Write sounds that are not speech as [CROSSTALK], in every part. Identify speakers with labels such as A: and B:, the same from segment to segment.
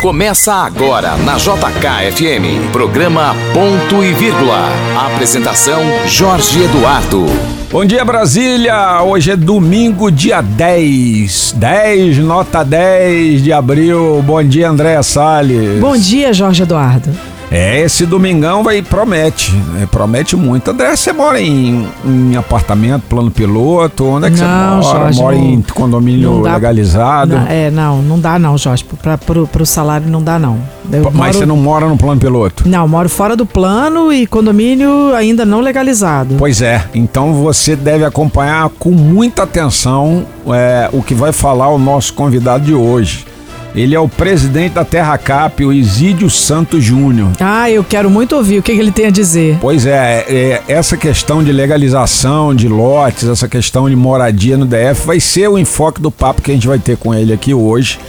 A: Começa agora na JKFM, programa Ponto e Vírgula. Apresentação Jorge Eduardo.
B: Bom dia Brasília, hoje é domingo, dia 10, 10, nota 10 de abril. Bom dia Andréa Salles.
C: Bom dia Jorge Eduardo.
B: É, esse domingão vai promete, né? promete muito. André, você mora em, em apartamento, plano piloto? Onde é que
C: não,
B: você mora?
C: Jorge,
B: mora
C: não,
B: em condomínio
C: dá,
B: legalizado?
C: Não, é, não, não dá não, Jorge. Pro, pro salário não dá não.
B: Eu Mas moro, você não mora no plano piloto?
C: Não, moro fora do plano e condomínio ainda não legalizado.
B: Pois é, então você deve acompanhar com muita atenção é, o que vai falar o nosso convidado de hoje. Ele é o presidente da Terra Cap, o Isídio Santos Júnior.
C: Ah, eu quero muito ouvir o que, que ele tem a dizer.
B: Pois é, é, essa questão de legalização de lotes, essa questão de moradia no DF vai ser o enfoque do papo que a gente vai ter com ele aqui hoje,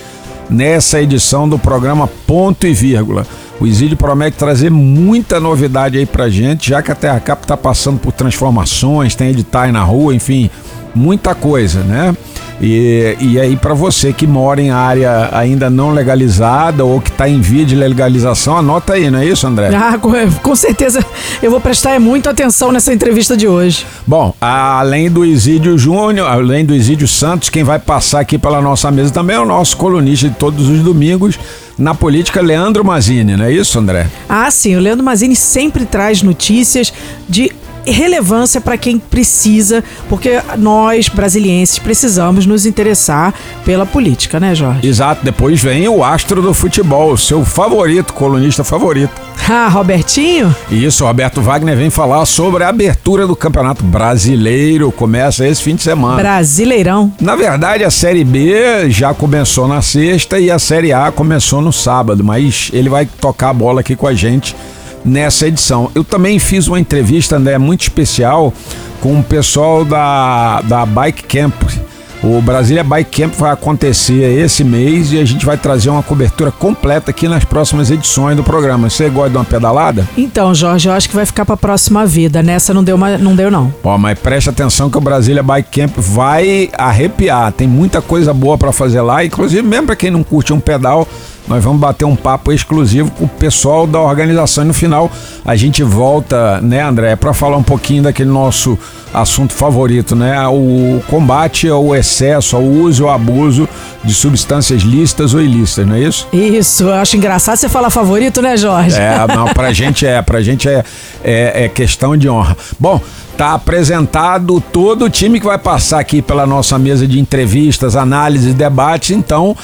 B: nessa edição do programa Ponto e Vírgula. O Isídio promete trazer muita novidade aí pra gente, já que a Terra Cap tá passando por transformações, tem editais na rua, enfim, muita coisa, né? E, e aí, para você que mora em área ainda não legalizada ou que está em via de legalização, anota aí, não é isso, André?
C: Ah, com, com certeza eu vou prestar muita atenção nessa entrevista de hoje.
B: Bom, além do Isídio Júnior, além do Isídio Santos, quem vai passar aqui pela nossa mesa também é o nosso colunista de todos os domingos na política, Leandro Mazini, não é isso, André?
C: Ah, sim, o Leandro Mazini sempre traz notícias de relevância para quem precisa, porque nós, brasilienses, precisamos nos interessar pela política, né, Jorge?
B: Exato. Depois vem o astro do futebol, seu favorito, colunista favorito. [LAUGHS]
C: Ah, Robertinho?
B: Isso, Roberto Wagner vem falar sobre a abertura do Campeonato Brasileiro. Começa esse fim de semana.
C: Brasileirão.
B: Na verdade, a Série B já começou na sexta e a Série A começou no sábado, mas ele vai tocar a bola aqui com a gente nessa edição. Eu também fiz uma entrevista, André, muito especial com o pessoal da, da Bike Camp. O Brasília Bike Camp vai acontecer esse mês e a gente vai trazer uma cobertura completa aqui nas próximas edições do programa. Você gosta de uma pedalada?
C: Então, Jorge, eu acho que vai ficar para a próxima vida. Nessa não deu, uma, não deu não.
B: Ó, mas preste atenção que o Brasília Bike Camp vai arrepiar. Tem muita coisa boa para fazer lá, inclusive mesmo para quem não curte um pedal, nós vamos bater um papo exclusivo com o pessoal da organização e no final a gente volta, né, André, para falar um pouquinho daquele nosso assunto favorito, né? O combate ao excesso, ao uso ou abuso de substâncias lícitas ou ilícitas, não é isso?
C: Isso, eu acho engraçado você falar favorito, né, Jorge?
B: É, não, pra [LAUGHS] gente é, pra gente é, é, é questão de honra. Bom, tá apresentado todo o time que vai passar aqui pela nossa mesa de entrevistas, análises, debates, então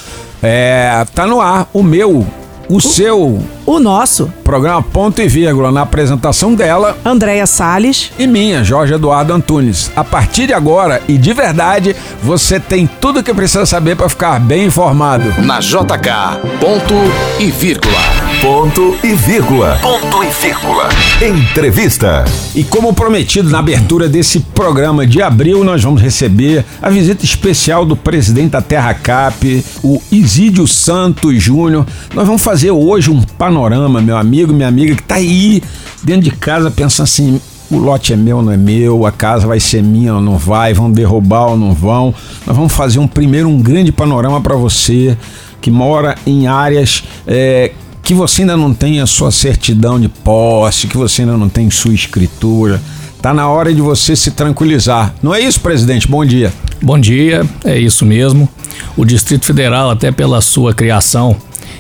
B: é, tá no ar o meu, o, o seu.
C: O nosso.
B: Programa Ponto e Vírgula, na apresentação dela.
C: Andréia Salles.
B: E minha, Jorge Eduardo Antunes. A partir de agora, e de verdade, você tem tudo o que precisa saber para ficar bem informado.
A: Na JK, ponto e vírgula.
D: Ponto e vírgula. Ponto e vírgula. Entrevista.
B: E como prometido na abertura desse programa de abril, nós vamos receber a visita especial do presidente da Terra Cap, o Isídio Santos Júnior. Nós vamos fazer hoje um panorama, meu amigo, minha amiga, que tá aí dentro de casa pensando assim: o lote é meu, não é meu, a casa vai ser minha ou não vai, vão derrubar ou não vão. Nós vamos fazer um primeiro um grande panorama para você que mora em áreas é, que você ainda não tem a sua certidão de posse, que você ainda não tem sua escritura. Tá na hora de você se tranquilizar. Não é isso, presidente? Bom dia.
E: Bom dia, é isso mesmo. O Distrito Federal, até pela sua criação,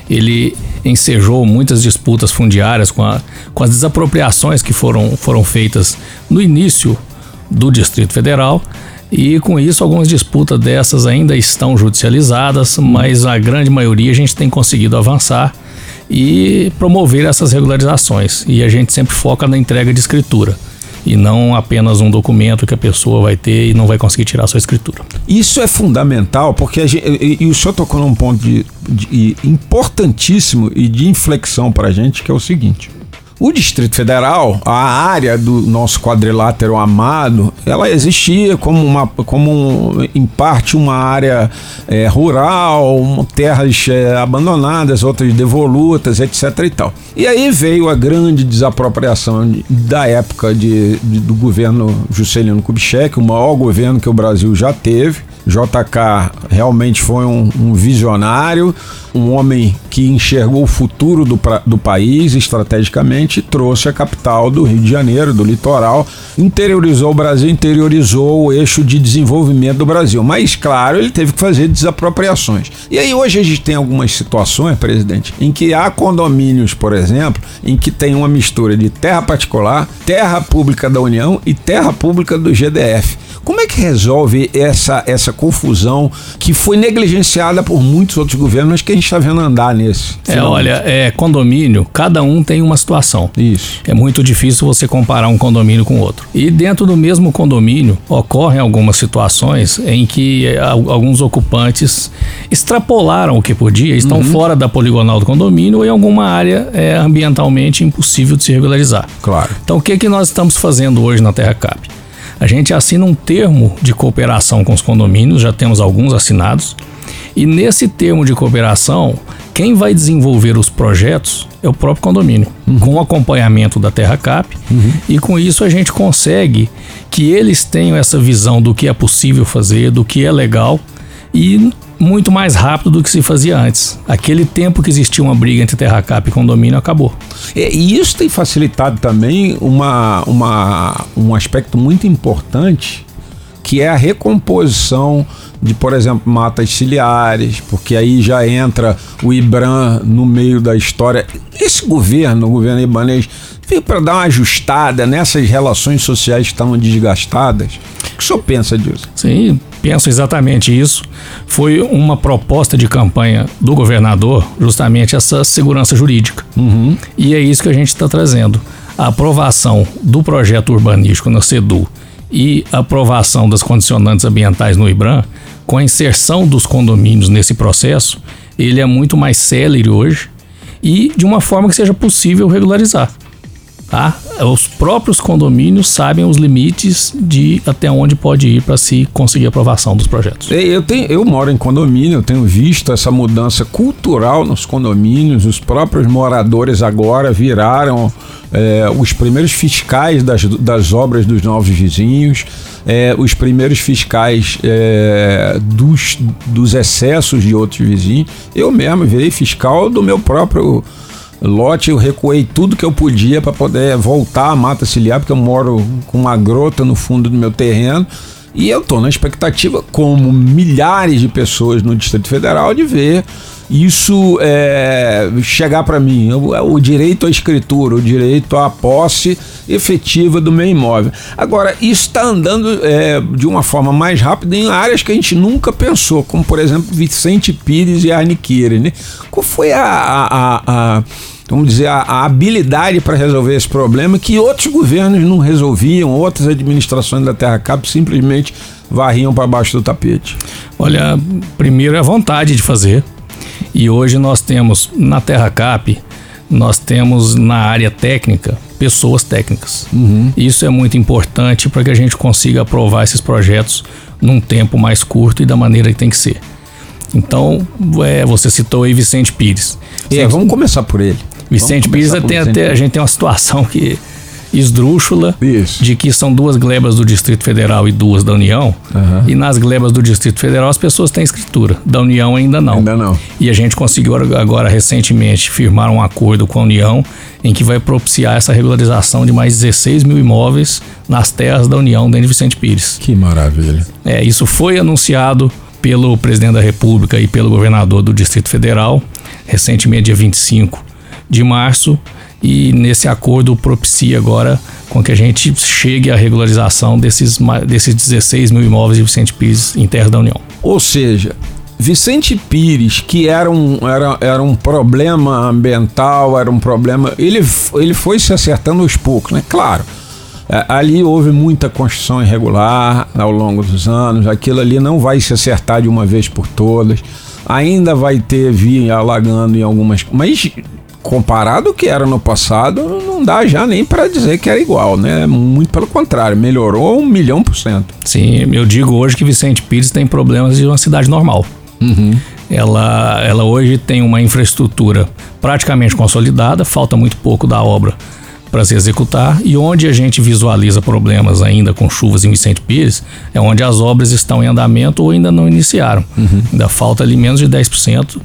E: ele ensejou muitas disputas fundiárias com, a, com as desapropriações que foram, foram feitas no início do Distrito Federal. E com isso, algumas disputas dessas ainda estão judicializadas, mas a grande maioria a gente tem conseguido avançar e promover essas regularizações. E a gente sempre foca na entrega de escritura e não apenas um documento que a pessoa vai ter e não vai conseguir tirar sua escritura.
B: Isso é fundamental porque gente, e, e, o senhor tocou num ponto de, de, importantíssimo e de inflexão para a gente que é o seguinte: o Distrito Federal, a área do nosso quadrilátero amado, ela existia como, uma, como um, em parte uma área é, rural, terras é, abandonadas, outras devolutas, etc. e tal. E aí veio a grande desapropriação da época de, de do governo Juscelino Kubitschek, o maior governo que o Brasil já teve JK realmente foi um, um visionário, um homem que enxergou o futuro do, do país estrategicamente, trouxe a capital do Rio de Janeiro, do litoral, interiorizou o Brasil, interiorizou o eixo de desenvolvimento do Brasil. Mas, claro, ele teve que fazer desapropriações. E aí hoje a gente tem algumas situações, presidente, em que há condomínios, por exemplo, em que tem uma mistura de terra particular, terra pública da União e terra pública do GDF. Como é que resolve essa, essa confusão que foi negligenciada por muitos outros governos, mas que a gente está vendo andar nesse?
E: É, olha, é condomínio, cada um tem uma situação.
B: Isso.
E: É muito difícil você comparar um condomínio com outro. E dentro do mesmo condomínio ocorrem algumas situações em que é, alguns ocupantes extrapolaram o que podia, estão uhum. fora da poligonal do condomínio ou em alguma área é, ambientalmente impossível de se regularizar.
B: Claro.
E: Então o que, que nós estamos fazendo hoje na Terra Cap? A gente assina um termo de cooperação com os condomínios, já temos alguns assinados. E nesse termo de cooperação, quem vai desenvolver os projetos é o próprio condomínio, uhum. com o acompanhamento da Terra Cap. Uhum. E com isso a gente consegue que eles tenham essa visão do que é possível fazer, do que é legal. E muito mais rápido do que se fazia antes. Aquele tempo que existia uma briga entre Terracap e condomínio acabou.
B: E isso tem facilitado também uma, uma, um aspecto muito importante, que é a recomposição de, por exemplo, matas ciliares, porque aí já entra o IBRAM no meio da história. Esse governo, o governo ibanês, veio para dar uma ajustada nessas relações sociais que estavam desgastadas. O que o senhor pensa disso?
E: Sim, penso exatamente isso. Foi uma proposta de campanha do governador, justamente essa segurança jurídica. Uhum. E é isso que a gente está trazendo. A aprovação do projeto urbanístico na CEDU e aprovação das condicionantes ambientais no IBRAM, com a inserção dos condomínios nesse processo, ele é muito mais célere hoje e de uma forma que seja possível regularizar. Tá? Os próprios condomínios sabem os limites de até onde pode ir para se conseguir aprovação dos projetos.
B: Eu, tenho, eu moro em condomínio, eu tenho visto essa mudança cultural nos condomínios. Os próprios moradores agora viraram é, os primeiros fiscais das, das obras dos novos vizinhos, é, os primeiros fiscais é, dos, dos excessos de outros vizinhos. Eu mesmo virei fiscal do meu próprio lote, eu recuei tudo que eu podia para poder voltar à mata ciliar, porque eu moro com uma grota no fundo do meu terreno. E eu estou na expectativa, como milhares de pessoas no Distrito Federal, de ver isso é, chegar para mim. O, o, direito à escritura, o direito à posse efetiva do meu imóvel. Agora, isso está andando é, de uma forma mais rápida em áreas que a gente nunca pensou, como por exemplo Vicente Pires e Arniqueira. Né? Qual foi a, a, a, a vamos dizer, a, a habilidade para resolver esse problema que outros governos não resolviam, outras administrações da Terra Cap simplesmente varriam para baixo do tapete?
E: Olha, primeiro é a vontade de fazer. E hoje nós temos na Terra Cap, nós temos na área técnica pessoas técnicas. Uhum. Isso é muito importante para que a gente consiga aprovar esses projetos num tempo mais curto e da maneira que tem que ser. Então, é, você citou aí Vicente Pires.
B: É, vamos começar por ele.
E: Vicente Pires tem até, a gente tem uma situação que esdrúxula
B: Isso.
E: de que são duas glebas do Distrito Federal e duas da União. Uhum. E nas glebas do Distrito Federal as pessoas têm escritura, da União ainda não.
B: Ainda não.
E: E a gente conseguiu agora recentemente firmar um acordo com a União em que vai propiciar essa regularização de mais 16 mil imóveis nas terras da União dentro de Vicente Pires.
B: Que maravilha.
E: É, isso foi anunciado pelo presidente da República e pelo governador do Distrito Federal, recentemente, dia 25 de março, e nesse acordo propicia agora com que a gente chegue à regularização desses, desses 16 mil imóveis de Vicente Pires em terra da União.
B: Ou seja, Vicente Pires, que era um, era, era um problema ambiental, era um problema. Ele, ele foi se acertando aos poucos, né? Claro. É, ali houve muita construção irregular ao longo dos anos, aquilo ali não vai se acertar de uma vez por todas. Ainda vai ter via alagando em algumas. Mas comparado ao que era no passado, não dá já nem para dizer que era igual, né? Muito pelo contrário, melhorou um milhão por cento.
E: Sim, eu digo hoje que Vicente Pires tem problemas de uma cidade normal. Uhum. Ela, ela hoje tem uma infraestrutura praticamente consolidada, falta muito pouco da obra para se executar e onde a gente visualiza problemas ainda com chuvas em Vicente Pires é onde as obras estão em andamento ou ainda não iniciaram. Uhum. Ainda falta ali menos de 10%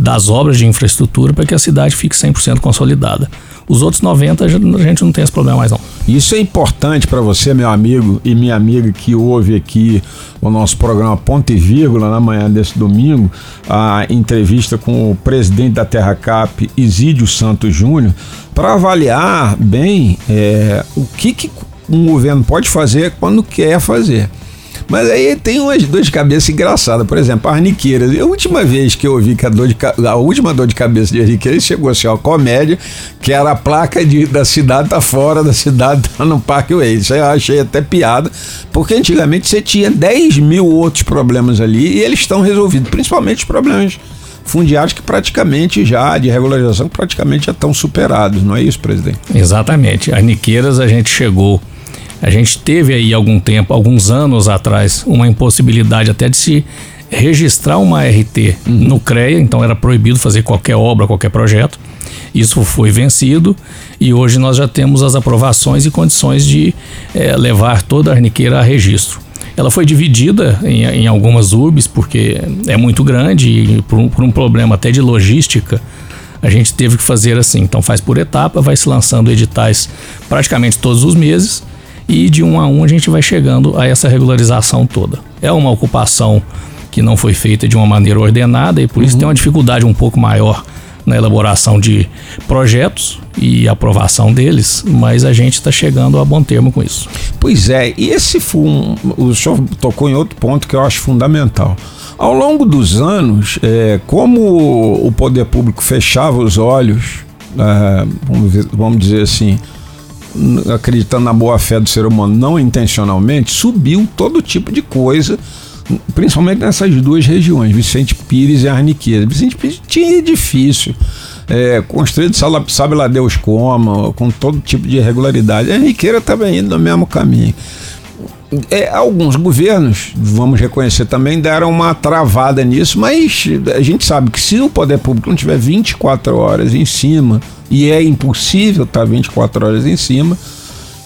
E: das obras de infraestrutura para que a cidade fique 100% consolidada. Os outros 90 a gente não tem esse problema mais não.
B: Isso é importante para você, meu amigo e minha amiga que ouve aqui o nosso programa Ponto e Vírgula na manhã desse domingo, a entrevista com o presidente da Terra Cap, Isídio Santos Júnior, para avaliar bem é, o que, que um governo pode fazer quando quer fazer. Mas aí tem umas dores de cabeça engraçadas. Por exemplo, a arniqueira. A última vez que eu ouvi que a, dor de, a última dor de cabeça de arniqueira chegou assim, ó, comédia, que era a placa de, da cidade tá fora da cidade, tá no Parque Way. Isso eu achei até piada, porque antigamente você tinha 10 mil outros problemas ali e eles estão resolvidos, principalmente os problemas fundiários que praticamente já, de regularização, praticamente já estão superados, não é isso, presidente?
E: Exatamente. Arniqueiras a gente chegou a gente teve aí algum tempo, alguns anos atrás, uma impossibilidade até de se registrar uma RT uhum. no CREA, então era proibido fazer qualquer obra, qualquer projeto. Isso foi vencido e hoje nós já temos as aprovações e condições de é, levar toda a arniqueira a registro. Ela foi dividida em, em algumas urbes porque é muito grande e por um, por um problema até de logística a gente teve que fazer assim. Então faz por etapa, vai se lançando editais praticamente todos os meses e de um a um a gente vai chegando a essa regularização toda. É uma ocupação que não foi feita de uma maneira ordenada e por isso uhum. tem uma dificuldade um pouco maior na elaboração de projetos e aprovação deles, mas a gente está chegando a bom termo com isso.
B: Pois é, e esse foi um, o senhor tocou em outro ponto que eu acho fundamental. Ao longo dos anos, é, como o poder público fechava os olhos, é, vamos, vamos dizer assim, acreditando na boa fé do ser humano, não intencionalmente, subiu todo tipo de coisa, principalmente nessas duas regiões, Vicente Pires e Arniqueira. Vicente Pires tinha edifício, é, construído, sabe lá Deus como, com todo tipo de irregularidade. Arniqueira também indo no mesmo caminho. É, alguns governos, vamos reconhecer também, deram uma travada nisso, mas a gente sabe que se o poder público não tiver 24 horas em cima, e é impossível estar 24 horas em cima,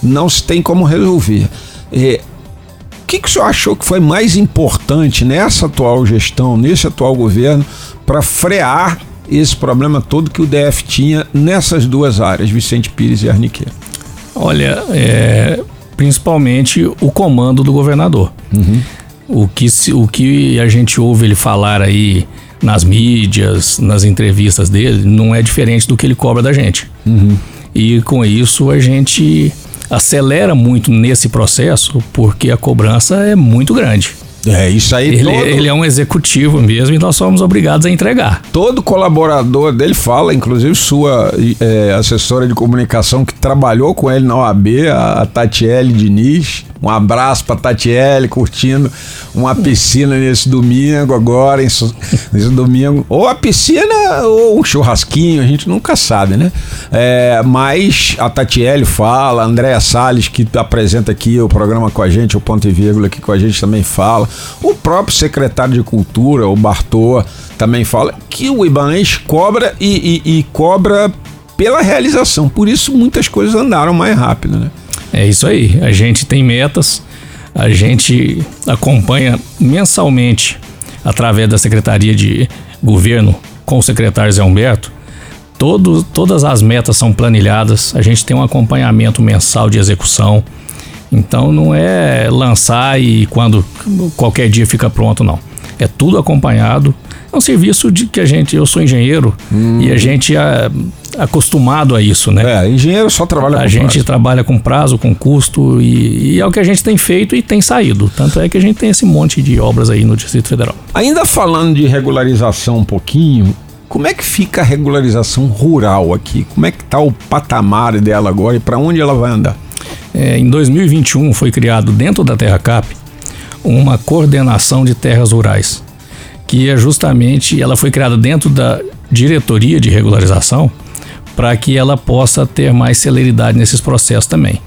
B: não se tem como resolver. É, o que, que o senhor achou que foi mais importante nessa atual gestão, nesse atual governo, para frear esse problema todo que o DF tinha nessas duas áreas, Vicente Pires e Arniqueira?
E: Olha, é, principalmente o comando do governador. Uhum. O, que, o que a gente ouve ele falar aí nas mídias, nas entrevistas dele, não é diferente do que ele cobra da gente. Uhum. E com isso a gente acelera muito nesse processo porque a cobrança é muito grande.
B: É, isso aí.
E: Ele, todo... ele, é um executivo mesmo e nós somos obrigados a entregar.
B: Todo colaborador dele fala, inclusive sua é, assessora de comunicação que trabalhou com ele na OAB, a Tatiele Diniz, um abraço para Tatiele, curtindo uma piscina nesse domingo agora, nesse domingo. Ou a piscina ou um churrasquinho, a gente nunca sabe, né? É, mas a Tatiele fala, a Andréa Salles, que apresenta aqui o programa com a gente, o Ponto e Vírgula aqui com a gente também fala. O próprio secretário de Cultura, o Bartô, também fala que o Ibanez cobra e, e, e cobra pela realização. Por isso muitas coisas andaram mais rápido, né?
E: É isso aí. A gente tem metas, a gente acompanha mensalmente através da Secretaria de Governo com o secretário Zé Humberto. Todo, todas as metas são planilhadas, a gente tem um acompanhamento mensal de execução. Então não é lançar e quando qualquer dia fica pronto, não. É tudo acompanhado. É um serviço de que a gente, eu sou engenheiro hum. e a gente a, acostumado a isso, né?
B: É, engenheiro só trabalha
E: a com A gente prazo. trabalha com prazo, com custo e, e, é o que a gente tem feito e tem saído. Tanto é que a gente tem esse monte de obras aí no Distrito Federal.
B: Ainda falando de regularização um pouquinho, como é que fica a regularização rural aqui? Como é que está o patamar dela agora e para onde ela vai andar?
E: É, em 2021 foi criado dentro da Terra Cap uma coordenação de terras rurais, que é justamente ela foi criada dentro da diretoria de regularização para que ela possa ter mais celeridade nesses processos também.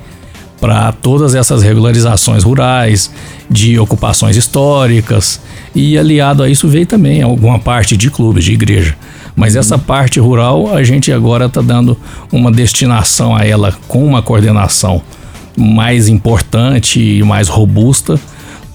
E: Para todas essas regularizações rurais, de ocupações históricas E aliado a isso veio também alguma parte de clubes, de igreja. Mas essa parte rural, a gente agora está dando uma destinação a ela com uma coordenação mais importante e mais robusta,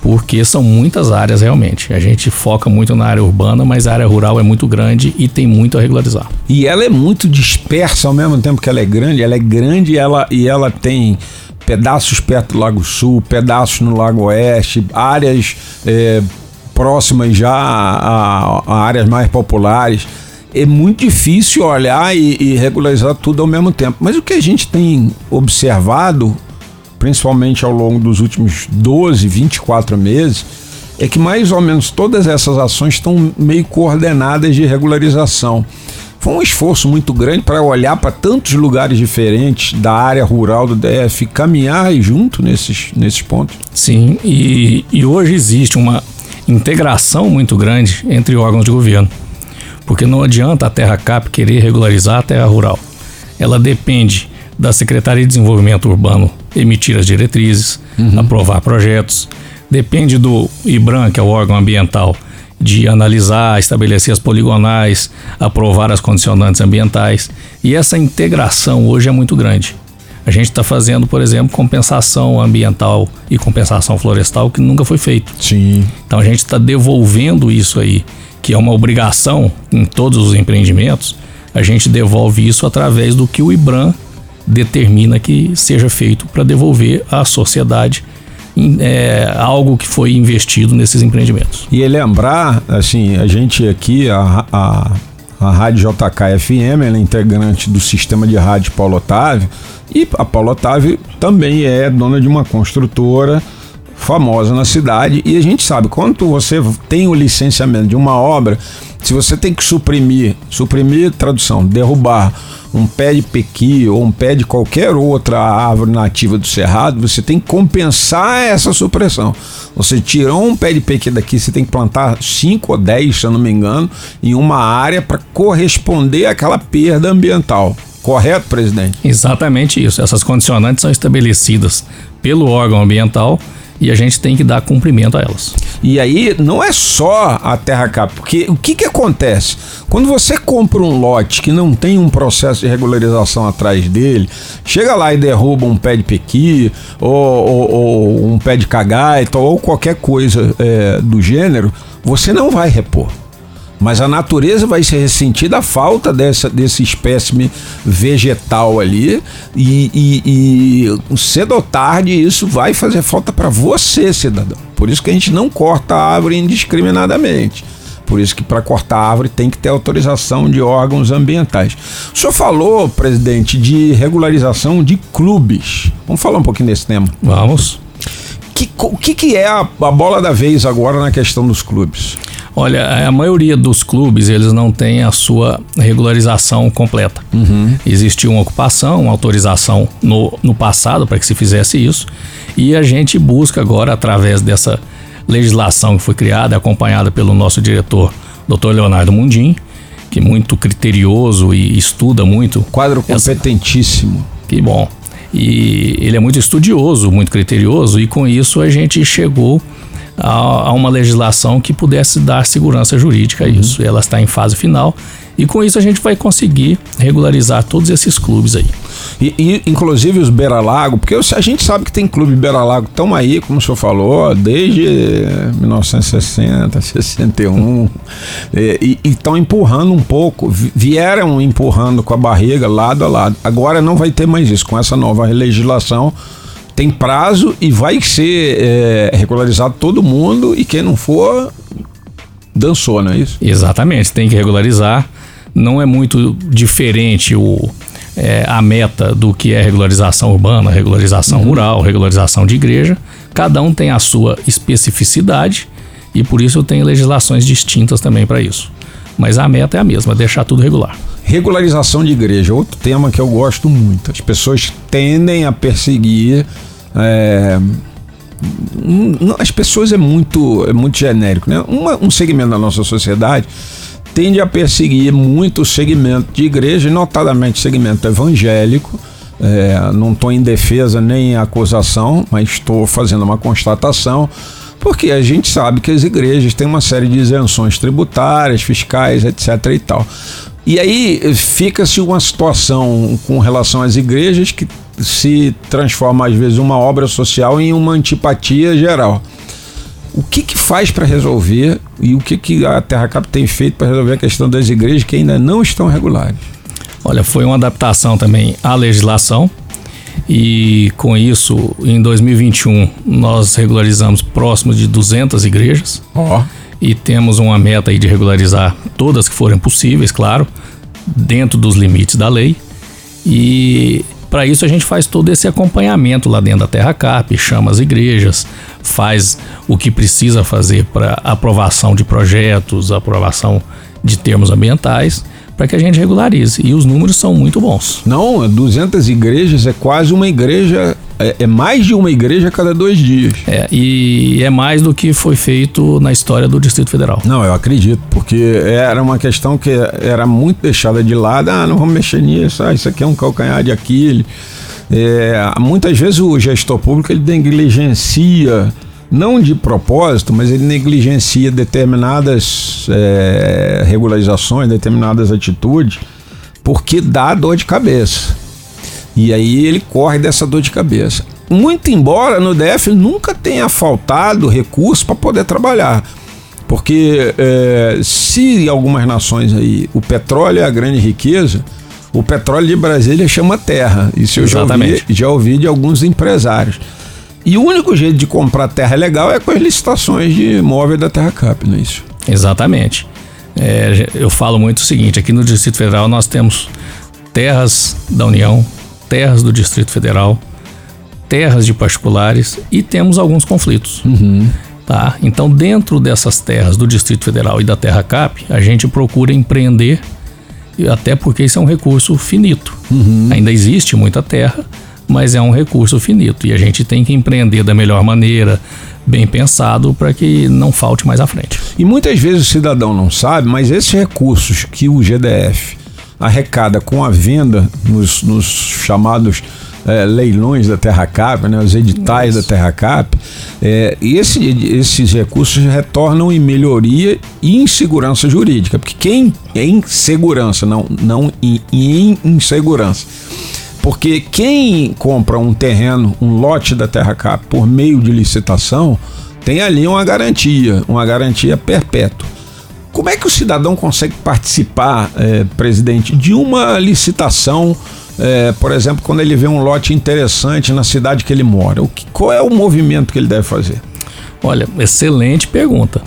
E: porque são muitas áreas realmente. A gente foca muito na área urbana, mas a área rural é muito grande e tem muito a regularizar.
B: E ela é muito dispersa ao mesmo tempo que ela é grande. Ela é grande e ela, e ela tem pedaços perto do Lago Sul, pedaços no Lago Oeste, áreas é, próximas já a, a áreas mais populares é muito difícil olhar e, e, regularizar tudo ao mesmo tempo. Mas o que a gente tem observado, principalmente ao longo dos últimos 12, 24 meses, é que mais ou menos todas essas ações estão meio coordenadas de regularização. Foi um esforço muito grande para olhar para tantos lugares diferentes da área rural do DF, caminhar junto nesses, nesses pontos.
E: Sim, e, e hoje existe uma integração muito grande entre órgãos de governo. Porque não adianta a Terra Cap querer regularizar a terra rural. Ela depende da Secretaria de Desenvolvimento Urbano emitir as diretrizes, uhum. aprovar projetos. Depende do IBRAM, que é o órgão ambiental, de analisar, estabelecer as poligonais, aprovar as condicionantes ambientais. E essa integração hoje é muito grande. A gente está fazendo, por exemplo, compensação ambiental e compensação florestal que nunca foi feito.
B: Sim.
E: Então a gente está devolvendo isso aí que é uma obrigação em todos os empreendimentos, a gente devolve isso através do que o IBRAM determina que seja feito para devolver à sociedade é, algo que foi investido nesses empreendimentos.
B: E lembrar, assim, a gente aqui, a, a, a Rádio JK FM, ela é integrante do sistema de rádio Paulo Otávio, e a Paulo Otávio também é dona de uma construtora famosa na cidade e a gente sabe quando você tem o licenciamento de uma obra, se você tem que suprimir, suprimir tradução, derrubar um pé de pequi ou um pé de qualquer outra árvore nativa do cerrado, você tem que compensar essa supressão. Você tirou um pé de pequi daqui, você tem que plantar 5 ou 10, se eu não me engano, em uma área para corresponder àquela perda ambiental. Correto, presidente?
E: Exatamente isso. Essas condicionantes são estabelecidas pelo órgão ambiental e a gente tem que dar cumprimento a elas.
B: E aí não é só a terra cap, porque o que, que acontece? Quando você compra um lote que não tem um processo de regularização atrás dele, chega lá e derruba um pé de pequi, ou, ou, ou um pé de cagaita, ou qualquer coisa é, do gênero, você não vai repor. Mas a natureza vai se ressentir da falta dessa, desse espécime vegetal ali e, e, e cedo ou tarde isso vai fazer falta para você, cidadão. Por isso que a gente não corta a árvore indiscriminadamente. Por isso que para cortar a árvore tem que ter autorização de órgãos ambientais. O senhor falou, presidente, de regularização de clubes. Vamos falar um pouquinho desse tema?
E: Vamos.
B: Que, o que, que é a, a bola da vez agora na questão dos clubes?
E: Olha, a maioria dos clubes eles não tem a sua regularização completa. Uhum. Existiu uma ocupação, uma autorização no, no passado para que se fizesse isso e a gente busca agora através dessa legislação que foi criada, acompanhada pelo nosso diretor, Dr. Leonardo Mundim, que é muito criterioso e estuda muito.
B: Quadro competentíssimo.
E: Essa... Que bom. E ele é muito estudioso, muito criterioso e com isso a gente chegou a, a uma legislação que pudesse dar segurança jurídica a uhum. isso. Ela está em fase final e com isso a gente vai conseguir regularizar todos esses clubes aí.
B: E, e inclusive os Beira-Lago, porque a gente sabe que tem clube Beira-Lago estão aí, como o senhor falou, desde 1960, 61, e estão empurrando um pouco, vieram empurrando com a barriga lado a lado. Agora não vai ter mais isso, com essa nova legislação tem prazo e vai ser é, regularizado todo mundo e quem não for dançou, não é isso?
E: Exatamente, tem que regularizar. Não é muito diferente o, é, a meta do que é regularização urbana, regularização uhum. rural, regularização de igreja. Cada um tem a sua especificidade e por isso eu tenho legislações distintas também para isso. Mas a meta é a mesma, deixar tudo regular.
B: Regularização de igreja, outro tema que eu gosto muito. As pessoas tendem a perseguir. É, as pessoas é muito, é muito genérico, né? Uma, um segmento da nossa sociedade tende a perseguir muito o segmento de igreja, notadamente segmento evangélico. É, não estou em defesa nem em acusação, mas estou fazendo uma constatação Porque a gente sabe que as igrejas têm uma série de isenções tributárias, fiscais, etc e tal. E aí fica-se uma situação com relação às igrejas que se transforma às vezes uma obra social em uma antipatia geral. O que, que faz para resolver e o que, que a Terra Cap tem feito para resolver a questão das igrejas que ainda não estão regulares?
E: Olha, foi uma adaptação também à legislação e com isso, em 2021, nós regularizamos próximo de 200 igrejas.
B: Ó.
E: E temos uma meta aí de regularizar todas que forem possíveis, claro, dentro dos limites da lei. E para isso a gente faz todo esse acompanhamento lá dentro da Terra Cap, chama as igrejas, faz o que precisa fazer para aprovação de projetos, aprovação de termos ambientais, para que a gente regularize. E os números são muito bons.
B: Não, 200 igrejas é quase uma igreja, é, é mais de uma igreja a cada dois dias.
E: É, e é mais do que foi feito na história do Distrito Federal.
B: Não, eu acredito, porque era uma questão que era muito deixada de lado. Ah, não vamos mexer nisso, ah, isso aqui é um calcanhar de Aquiles. É, muitas vezes o gestor público ele negligencia não de propósito, mas ele negligencia determinadas é, regularizações, determinadas atitudes, porque dá dor de cabeça. E aí ele corre dessa dor de cabeça. Muito embora no DF nunca tenha faltado recurso para poder trabalhar. Porque é, se em algumas nações aí o petróleo é a grande riqueza, o petróleo de Brasília chama terra. Isso eu já ouvi, já ouvi de alguns empresários. E o único jeito de comprar terra legal é com as licitações de imóvel da Terra Cap, não é isso?
E: Exatamente. É, eu falo muito o seguinte: aqui no Distrito Federal nós temos terras da União, terras do Distrito Federal, terras de particulares e temos alguns conflitos.
B: Uhum.
E: Tá? Então, dentro dessas terras do Distrito Federal e da Terra Cap, a gente procura empreender, até porque isso é um recurso finito.
B: Uhum.
E: Ainda existe muita terra, mas é um recurso finito e a gente tem que empreender da melhor maneira, bem pensado, para que não falte mais à frente.
B: E muitas vezes o cidadão não sabe, mas esses recursos que o GDF arrecada com a venda nos, nos chamados é, leilões da Terra Cap, né, os editais Isso. da Terra Cap, é, esse, esses recursos retornam em melhoria e em segurança jurídica, porque quem é em segurança, não, não em, em insegurança porque quem compra um terreno, um lote da Terra Cap por meio de licitação, tem ali uma garantia, uma garantia perpétua. Como é que o cidadão consegue participar, é, presidente, de uma licitação, é, por exemplo, quando ele vê um lote interessante na cidade que ele mora? O que, qual é o movimento que ele deve fazer?
E: Olha, excelente pergunta.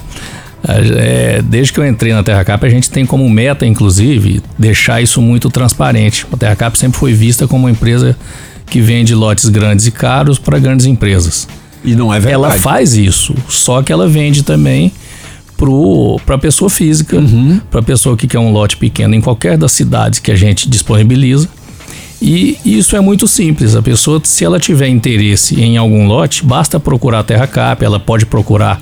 E: É, desde que eu entrei na Terra Cap, a gente tem como meta, inclusive, deixar isso muito transparente. A Terra Cap sempre foi vista como uma empresa que vende lotes grandes e caros para grandes empresas.
B: E não é verdade.
E: Ela faz isso, só que ela vende também para a pessoa física,
B: uhum.
E: para a pessoa que quer um lote pequeno em qualquer das cidades que a gente disponibiliza. E isso é muito simples. A pessoa, se ela tiver interesse em algum lote, basta procurar a Terra Cap, ela pode procurar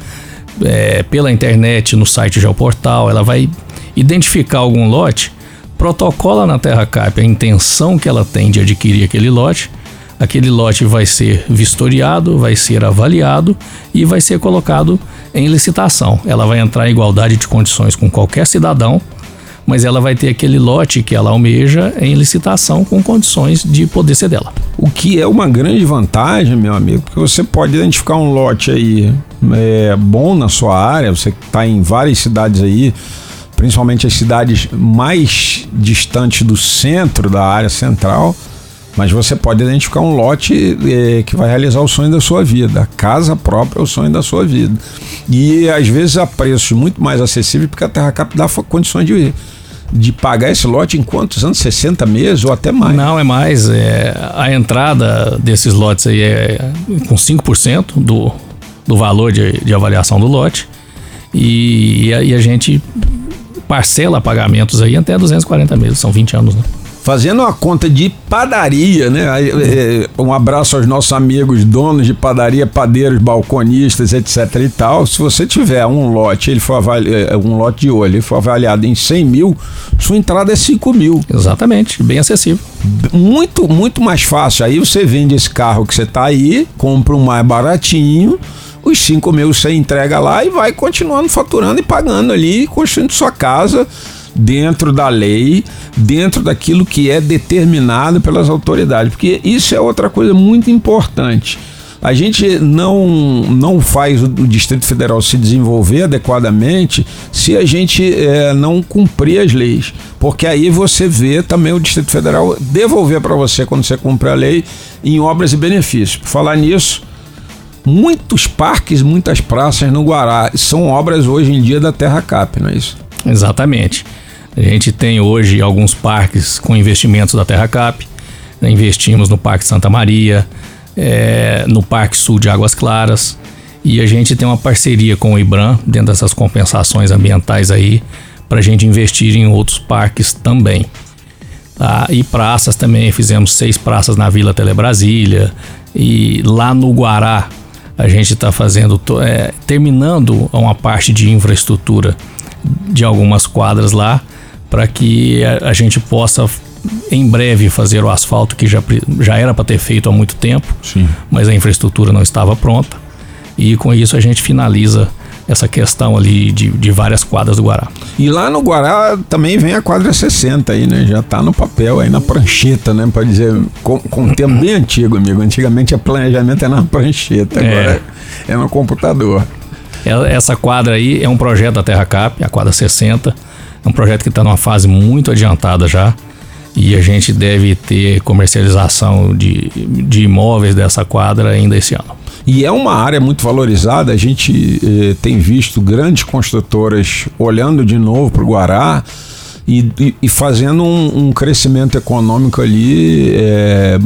E: é, pela internet, no site Geoportal, ela vai identificar algum lote, protocola na Terra Cap a intenção que ela tem de adquirir aquele lote, aquele lote vai ser vistoriado, vai ser avaliado e vai ser colocado em licitação. Ela vai entrar em igualdade de condições com qualquer cidadão mas ela vai ter aquele lote que ela almeja em licitação com condições de poder ser dela.
B: O que é uma grande vantagem, meu amigo, porque você pode identificar um lote aí é, bom na sua área, você está em várias cidades aí, principalmente as cidades mais distantes do centro da área central, mas você pode identificar um lote é, que vai realizar o sonho da sua vida. A casa própria é o sonho da sua vida. E às vezes a preços muito mais acessíveis, porque a Terra Cap dá condições de de pagar esse lote em quantos anos? 60 meses ou até mais?
E: Não, é mais. É, a entrada desses lotes aí é com 5% do, do valor de, de avaliação do lote. E, e, a, e a gente parcela pagamentos aí até 240 meses, são 20 anos, né?
B: Fazendo uma conta de padaria, né? É, um abraço aos nossos amigos donos de padaria, padeiros, balconistas, etc e tal. Se você tiver um lote, ele for avaliado, é, um lote de olho, ele for avaliado em 100 mil, sua entrada é 5 mil.
E: Exatamente, bem acessível.
B: Muito, muito mais fácil. Aí você vende esse carro que você tá aí, compra um mais baratinho, os 5 mil você entrega lá e vai continuando faturando e pagando ali, construindo sua casa dentro da lei, dentro daquilo que é determinado pelas autoridades, porque isso é outra coisa muito importante. A gente não, não faz o Distrito Federal se desenvolver adequadamente se a gente é, não cumprir as leis. Porque aí você vê também o Distrito Federal devolver para você, quando você cumpre a lei, em obras e benefícios. Por falar nisso, muitos parques, muitas praças no Guará são obras hoje em dia da Terra Cap, não é isso?
E: Exatamente. A gente tem hoje alguns parques com investimentos da Terra Cap. Investimos no Parque Santa Maria, é, no Parque Sul de Águas Claras. E a gente tem uma parceria com o IBRAM dentro dessas compensações ambientais aí para a gente investir em outros parques também. Tá? E praças também, fizemos seis praças na Vila Telebrasília e lá no Guará a gente está fazendo, é, terminando uma parte de infraestrutura de algumas quadras lá para que a, a gente possa em breve fazer o asfalto que já, já era para ter feito há muito tempo,
B: Sim.
E: mas a infraestrutura não estava pronta. E com isso a gente finaliza essa questão ali de, de várias quadras do Guará.
B: E lá no Guará também vem a quadra 60 aí, né? Já tá no papel aí na prancheta, né? Para dizer, com, com um tempo bem antigo, amigo. Antigamente a planejamento era na prancheta, agora é, é no computador.
E: É, essa quadra aí é um projeto da Terra Cap, a quadra 60. É um projeto que está numa fase muito adiantada já e a gente deve ter comercialização de, de imóveis dessa quadra ainda esse ano.
B: E é uma área muito valorizada, a gente eh, tem visto grandes construtoras olhando de novo para o Guará e, e, e, fazendo um, um, crescimento econômico ali é,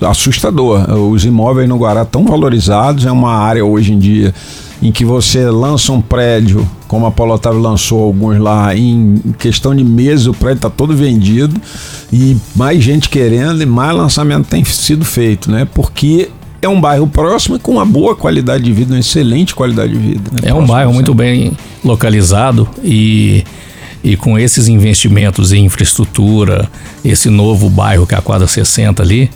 B: assustador. Os imóveis no Guará estão valorizados, é uma área hoje em dia em que você lança um prédio, como a Paulo Otávio lançou alguns lá, em questão de meses o prédio está todo vendido e mais gente querendo e mais lançamento tem sido feito, né? Porque é um bairro próximo com uma boa qualidade de vida, uma excelente qualidade de vida. Né?
E: É um bairro muito bem localizado e, e com esses investimentos em infraestrutura, esse novo bairro que é a quadra 60 ali,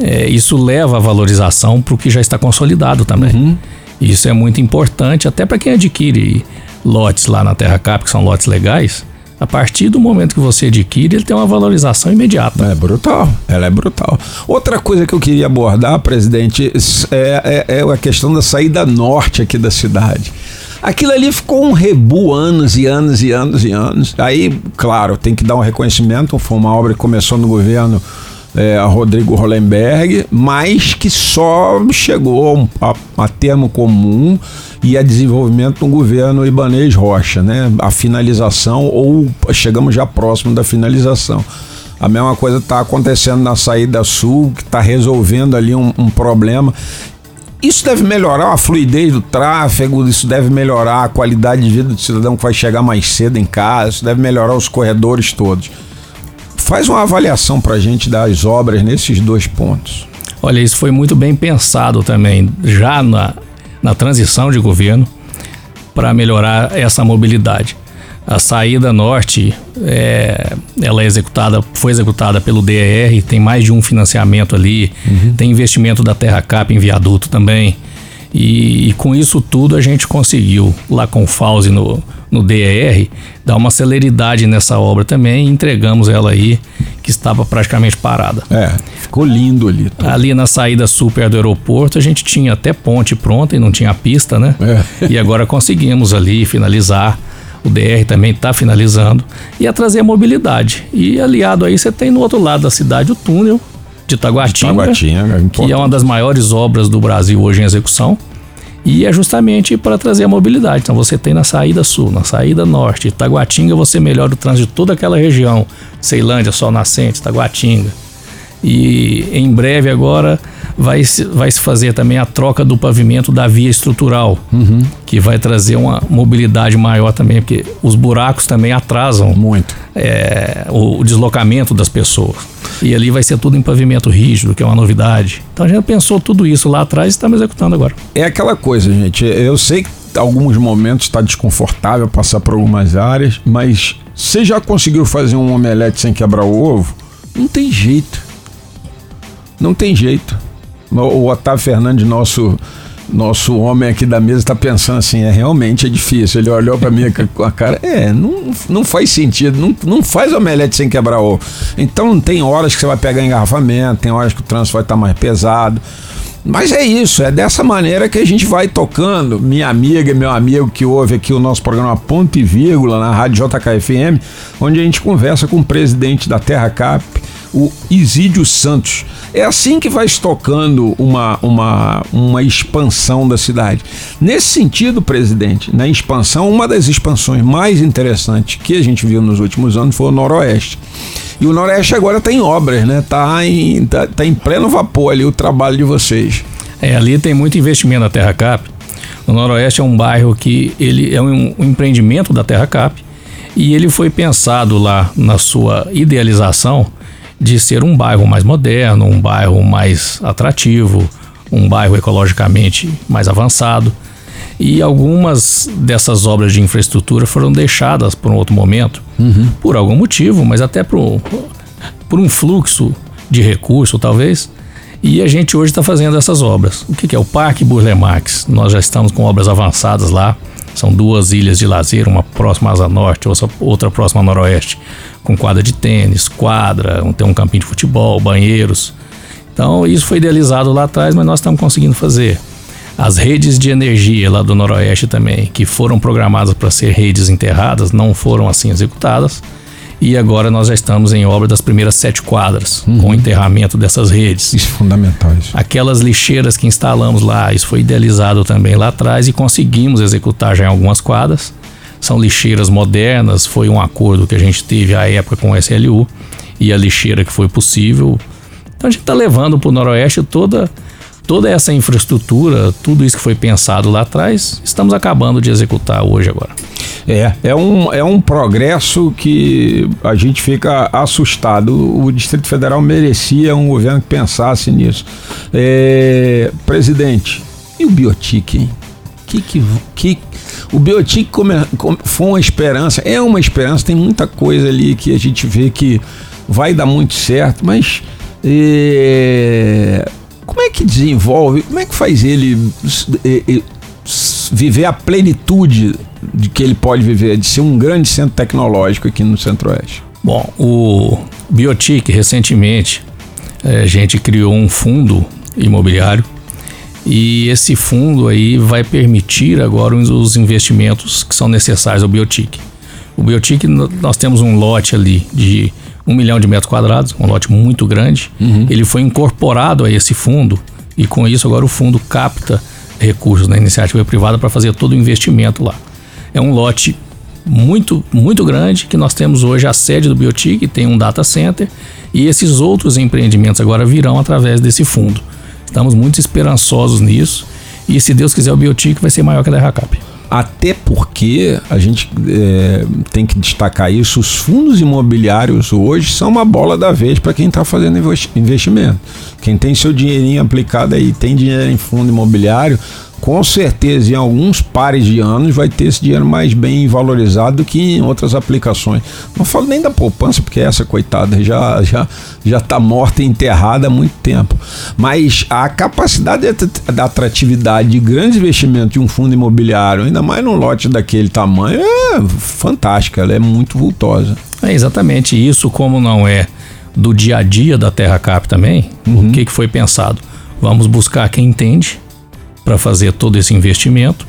E: é, isso leva a valorização para o que já está consolidado também. Uhum. Isso é muito importante até para quem adquire lotes lá na Terra Cap, que são lotes legais. A partir do momento que você adquire, ele tem uma valorização imediata.
B: É brutal, ela é brutal. Outra coisa que eu queria abordar, presidente, é, é, é a questão da saída norte aqui da cidade. Aquilo ali ficou um rebu anos e anos e anos e anos. Aí, claro, tem que dar um reconhecimento. Foi uma obra que começou no governo é, a Rodrigo Hollenberg, mas que só chegou a, a, termo comum e a desenvolvimento no governo Ibanês Rocha, né? A finalização ou chegamos já próximo da finalização. A mesma coisa está acontecendo na saída sul, que está resolvendo ali um, um problema. Isso deve melhorar a fluidez do tráfego, isso deve melhorar a qualidade de vida do cidadão que vai chegar mais cedo em casa, isso deve melhorar os corredores todos. Faz uma avaliação para a gente das obras nesses dois pontos.
E: Olha, isso foi muito bem pensado também, já na, na transição de governo, para melhorar essa mobilidade. A saída norte, é, ela é executada, foi executada pelo DER, tem mais de um financiamento ali, uhum. tem investimento da Terra Cap em viaduto também. E, e, com isso tudo a gente conseguiu, lá com o Fauzi no, no DER, dar uma celeridade nessa obra também e entregamos ela aí, que estava praticamente parada.
B: É, ficou lindo ali.
E: Tudo. Ali na saída super do aeroporto, a gente tinha até ponte pronta e não tinha pista, né? É. [LAUGHS] E agora conseguimos ali finalizar. O DR também está finalizando e a trazer a mobilidade. E aliado aí, você tem no outro lado da cidade o túnel de Taguatinga, de Taguatinga é que é uma das maiores obras do Brasil hoje em execução. E é justamente para trazer a mobilidade. Então você tem na saída sul, na saída norte, Taguatinga você melhora o trânsito de toda aquela região, Ceilândia, Sol Nascente, Taguatinga. E em breve agora vai se, vai se fazer também a troca do pavimento da via estrutural, uhum. que vai trazer uma mobilidade maior também, porque os buracos também atrasam
B: muito
E: é, o, o, deslocamento das pessoas. E ali vai ser tudo em pavimento rígido, que é uma novidade. Então a gente pensou tudo isso lá atrás e estamos executando agora.
B: É aquela coisa, gente. Eu sei que em alguns momentos está desconfortável passar por algumas áreas, mas você já conseguiu fazer um omelete sem quebrar o ovo? Não tem jeito. Não tem jeito. O Otávio Fernandes, nosso nosso homem aqui da mesa está pensando assim, é realmente é difícil. Ele olhou para mim com a cara, é, não, não faz sentido, não, não faz omelete sem quebrar ovo. Então tem horas que você vai pegar engarrafamento, tem horas que o trânsito vai estar tá mais pesado. Mas é isso, é dessa maneira que a gente vai tocando. Minha amiga e meu amigo que ouve aqui o nosso programa Ponto e Vírgula na Rádio JKFM, onde a gente conversa com o presidente da Terra Cap, o Isídio Santos. É assim que vai estocando uma, uma, uma expansão da cidade. Nesse sentido, presidente, na expansão, uma das expansões mais interessantes que a gente viu nos últimos anos foi o Noroeste. E o Noroeste agora tem tá obras, né? Tá em, tá, tá em pleno vapor ali o trabalho de vocês.
E: É, ali tem muito investimento da Terra Cap. O Noroeste é um bairro que ele é um, um empreendimento da Terra Cap e ele foi pensado lá na sua idealização de ser um bairro mais moderno, um bairro mais atrativo, um bairro ecologicamente mais avançado. E algumas dessas obras de infraestrutura foram deixadas por um outro momento, uhum. por algum motivo, mas até por, por um fluxo de recurso, talvez. E a gente hoje está fazendo essas obras. O que, que é o Parque Burlemax? Nós já estamos com obras avançadas lá. São duas ilhas de lazer, uma próxima à Asa Norte, outra próxima ao Noroeste, com quadra de tênis, quadra, tem um campinho de futebol, banheiros. Então, isso foi idealizado lá atrás, mas nós estamos conseguindo fazer. As redes de energia lá do Noroeste também, que foram programadas para ser redes enterradas, não foram assim executadas. E agora nós já estamos em obra das primeiras sete quadras, uhum. com o enterramento dessas redes.
B: Isso é fundamental. Isso.
E: Aquelas lixeiras que instalamos lá, isso foi idealizado também lá atrás e conseguimos executar já em algumas quadras. São lixeiras modernas, foi um acordo que a gente teve à época com o SLU e a lixeira que foi possível. Então a gente está levando para o Noroeste toda toda essa infraestrutura, tudo isso que foi pensado lá atrás, estamos acabando de executar hoje agora.
B: É, é um, é um progresso que a gente fica assustado. O Distrito Federal merecia um governo que pensasse nisso. É, presidente, e o Biotic, hein? Que, que, que, o Biotic come, come, foi uma esperança, é uma esperança, tem muita coisa ali que a gente vê que vai dar muito certo, mas é, como é que desenvolve, como é que faz ele é, é, viver a plenitude de que ele pode viver, de ser um grande centro tecnológico aqui no Centro-Oeste?
E: Bom, o Biotic recentemente é, a gente criou um fundo imobiliário e esse fundo aí vai permitir agora os investimentos que são necessários ao Biotic. O Biotic nós temos um lote ali de um milhão de metros quadrados, um lote muito grande. Uhum. Ele foi incorporado a esse fundo e com isso agora o fundo capta recursos da iniciativa privada para fazer todo o investimento lá. É um lote muito, muito grande que nós temos hoje a sede do Biotic, tem um data center e esses outros empreendimentos agora virão através desse fundo. Estamos muito esperançosos nisso e se Deus quiser o Biotic vai ser maior que a da Racap.
B: Até porque a gente é, tem que destacar isso: os fundos imobiliários hoje são uma bola da vez para quem está fazendo investimento. Quem tem seu dinheirinho aplicado aí, tem dinheiro em fundo imobiliário, com certeza em alguns pares de anos vai ter esse dinheiro mais bem valorizado do que em outras aplicações. Não falo nem da poupança, porque essa coitada já já já está morta e enterrada há muito tempo. Mas a capacidade da atratividade de grandes investimentos de um fundo imobiliário, ainda mais num lote daquele tamanho, é fantástica, ela é muito vultosa.
E: É exatamente isso, como não é do dia a dia da Terra Cap também, uhum. o que, que foi pensado? Vamos buscar quem entende, para fazer todo esse investimento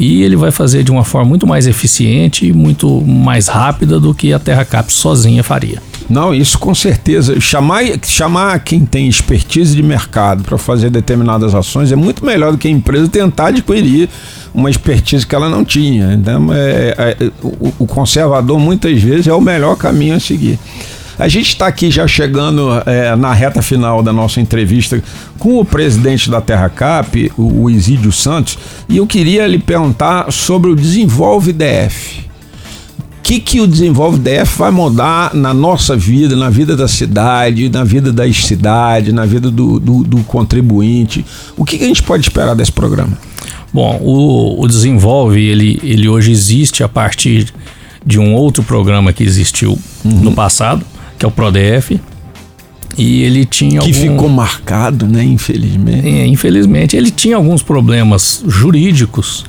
E: e ele vai fazer de uma forma muito mais eficiente e muito mais rápida do que a Terra Cap sozinha faria.
B: Não, isso com certeza. Chamar, chamar quem tem expertise de mercado para fazer determinadas ações é muito melhor do que a empresa tentar adquirir uma expertise que ela não tinha. Então, é, é, o, o conservador muitas vezes é o melhor caminho a seguir. A gente está aqui já chegando é, na reta final da nossa entrevista com o presidente da Terra Cap, o, o Isídio Santos, e eu queria lhe perguntar sobre o Desenvolve DF. O que, que o Desenvolve DF vai mudar na nossa vida, na vida da cidade, na vida das cidades, na vida do, do, do contribuinte? O que, que a gente pode esperar desse programa?
E: Bom, o, o Desenvolve, ele, ele hoje existe a partir de um outro programa que existiu uhum. no passado, que é o PRODEF. E ele tinha
B: Que
E: algum...
B: ficou marcado, né? Infelizmente.
E: É, infelizmente, ele tinha alguns problemas jurídicos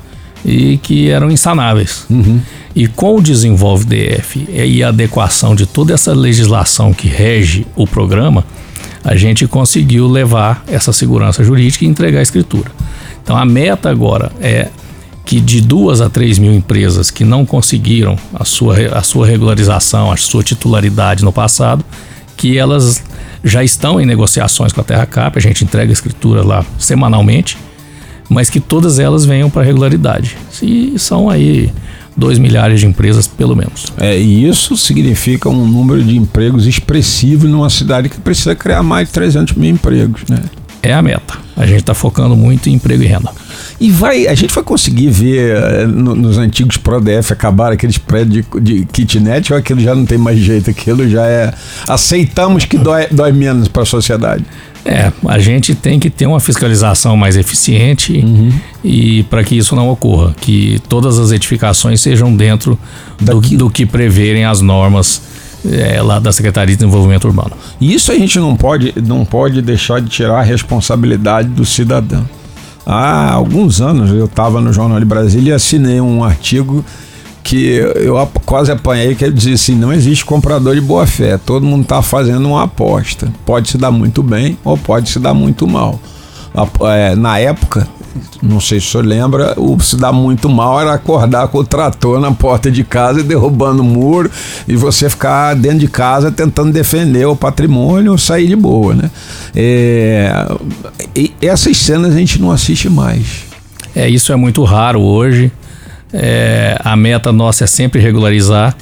E: e que eram insanáveis. E com o Desenvolve DF e a adequação de toda essa legislação que rege o programa, a gente conseguiu levar essa segurança jurídica e entregar a escritura. Então a meta agora é que de duas a três mil empresas que não conseguiram a sua, a sua regularização, a sua titularidade no passado, que elas já estão em negociações com a Terra Cap, a gente entrega escritura lá semanalmente, mas que todas elas venham para regularidade. E são aí 2 milhares de empresas, pelo menos.
B: É, e isso significa um número de empregos expressivo numa cidade que precisa criar mais de 300 mil empregos, né?
E: É a meta. A gente está focando muito em emprego e renda.
B: E vai, a gente vai conseguir ver eh, no- nos antigos ProDF acabar aqueles prédios de, de kitnet ou aquilo já não tem mais jeito, aquilo já é. Aceitamos que dói, dói menos para a sociedade.
E: É, a gente tem que ter uma fiscalização mais eficiente e para que isso não ocorra, que todas as edificações sejam dentro do, do que preverem as normas é, lá da Secretaria de Desenvolvimento Urbano.
B: E isso a gente não pode, não pode deixar de tirar a responsabilidade do cidadão. Há alguns anos eu estava no Jornal de Brasília e assinei um artigo que eu quase apanhei que ele dizia assim, não existe comprador de boa fé, todo mundo está fazendo uma aposta. Pode se dar muito bem ou pode se dar muito mal. É, na época, não sei se o senhor lembra, o se dar muito mal era acordar com o trator na porta de casa e derrubando o muro e você ficar dentro de casa tentando defender o patrimônio ou sair de boa, né? É, essas cenas a gente não assiste mais.
E: É, isso é muito raro hoje. É, a meta nossa é sempre regularizar.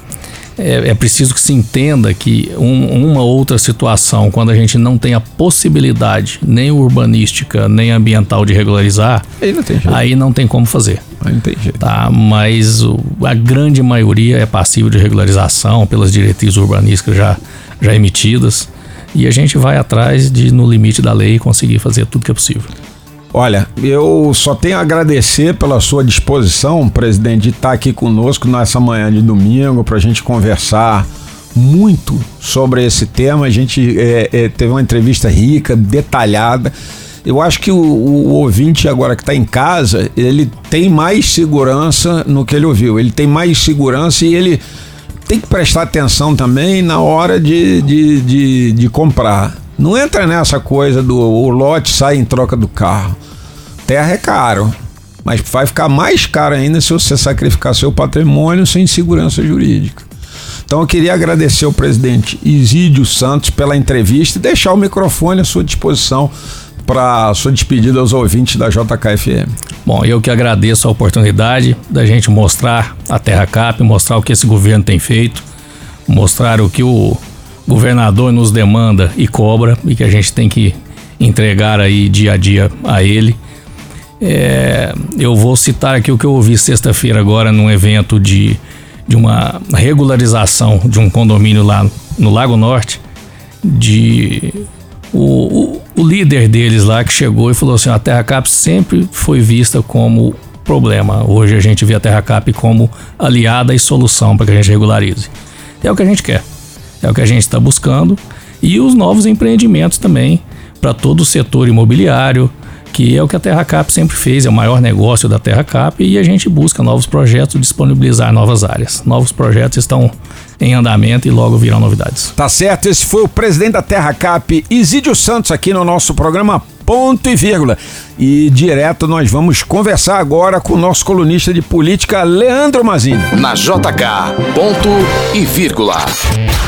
E: É, é preciso que se entenda que um- uma outra situação, quando a gente não tem a possibilidade nem urbanística nem ambiental de regularizar,
B: Aí não tem jeito.
E: aí não tem como fazer.
B: Aí não tem jeito.
E: Tá? Mas o- a grande maioria é passível de regularização pelas diretrizes urbanísticas já, já emitidas. E a gente vai atrás de, no limite da lei, conseguir fazer tudo que é possível.
B: Olha, eu só tenho a agradecer pela sua disposição, presidente, de estar aqui conosco nessa manhã de domingo para a gente conversar muito sobre esse tema. A gente é, é, teve uma entrevista rica, detalhada. Eu acho que o, o ouvinte agora que está em casa, ele tem mais segurança no que ele ouviu. Ele tem mais segurança e ele tem que prestar atenção também na hora de, de, de, de comprar. Não entra nessa coisa do o lote sai em troca do carro. Terra é caro, mas vai ficar mais caro ainda se você sacrificar seu patrimônio sem segurança jurídica. Então eu queria agradecer ao presidente Isídio Santos pela entrevista e deixar o microfone à sua disposição para sua despedida aos ouvintes da JKFM.
E: Bom, eu que agradeço a oportunidade da gente mostrar a Terra Cap, mostrar o que esse governo tem feito, mostrar o que o governador nos demanda e cobra e que a gente tem que entregar aí dia a dia a ele. É, eu vou citar aqui o que eu ouvi sexta-feira agora num evento de, de uma regularização de um condomínio lá no Lago Norte, de o, o, o líder deles lá que chegou e falou assim: a Terra Cap sempre foi vista como problema. Hoje a gente vê a Terra Cap como aliada e solução para que a gente regularize. É o que a gente quer, é o que a gente está buscando e os novos empreendimentos também para todo o setor imobiliário, que é o que a Terra Cap sempre fez, é o maior negócio da Terra Cap e a gente busca novos projetos, disponibilizar novas áreas. Novos projetos estão em andamento e logo virão novidades.
B: Tá certo, esse foi o presidente da Terra Cap, Isídio Santos, aqui no nosso programa Ponto e Vírgula. E direto nós vamos conversar agora com o nosso colunista de política, Leandro Mazini.
A: Na JK, ponto e vírgula.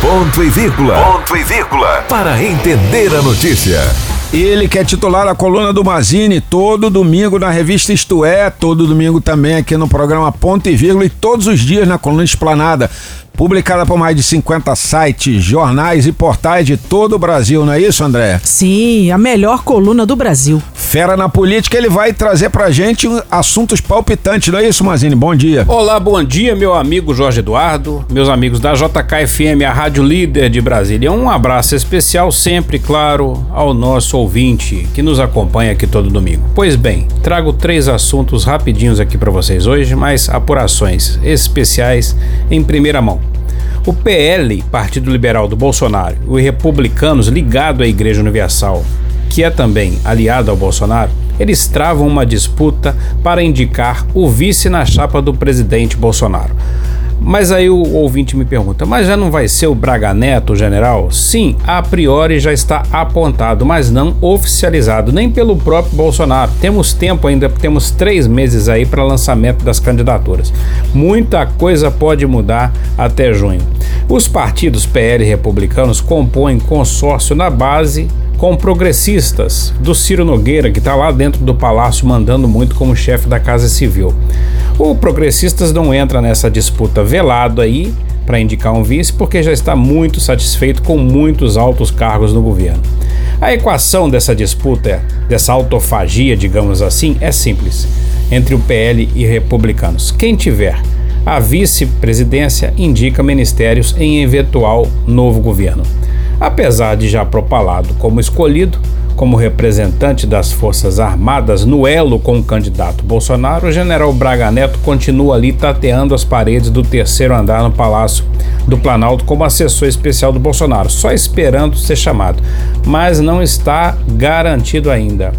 D: Ponto e vírgula. Ponto e vírgula. Para entender a notícia.
B: Ele que é titular da coluna do Mazini todo domingo na revista Isto É, todo domingo também aqui no programa Ponto e Vírgula e todos os dias na coluna Esplanada. Publicada por mais de 50 sites, jornais e portais de todo o Brasil, não é isso, André?
C: Sim, a melhor coluna do Brasil.
B: Fera na política, ele vai trazer pra gente assuntos palpitantes, não é isso, Mazini? Bom dia.
F: Olá, bom dia, meu amigo Jorge Eduardo, meus amigos da JKFM, a rádio líder de Brasília. Um abraço especial sempre, claro, ao nosso ouvinte que nos acompanha aqui todo domingo. Pois bem, trago três assuntos rapidinhos aqui para vocês hoje, mas apurações especiais em primeira mão. O PL, Partido Liberal do Bolsonaro, e os republicanos ligado à Igreja Universal, que é também aliado ao Bolsonaro, eles travam uma disputa para indicar o vice na chapa do presidente Bolsonaro. Mas aí o ouvinte me pergunta: mas já não vai ser o Braga Neto, general? Sim, a priori já está apontado, mas não oficializado, nem pelo próprio Bolsonaro. Temos tempo ainda, temos três meses aí para lançamento das candidaturas. Muita coisa pode mudar até junho. Os partidos PL republicanos compõem consórcio na base com progressistas do Ciro Nogueira, que está lá dentro do palácio mandando muito como chefe da Casa Civil. O Progressistas não entra nessa disputa velado aí para indicar um vice porque já está muito satisfeito com muitos altos cargos no governo. A equação dessa disputa, dessa autofagia, digamos assim, é simples entre o PL e republicanos. Quem tiver a vice-presidência indica ministérios em eventual novo governo. Apesar de já propalado como escolhido, como representante das Forças Armadas no elo com o candidato Bolsonaro, o general Braga Neto continua ali tateando as paredes do terceiro andar no Palácio do Planalto como assessor especial do Bolsonaro, só esperando ser chamado, mas não está garantido ainda.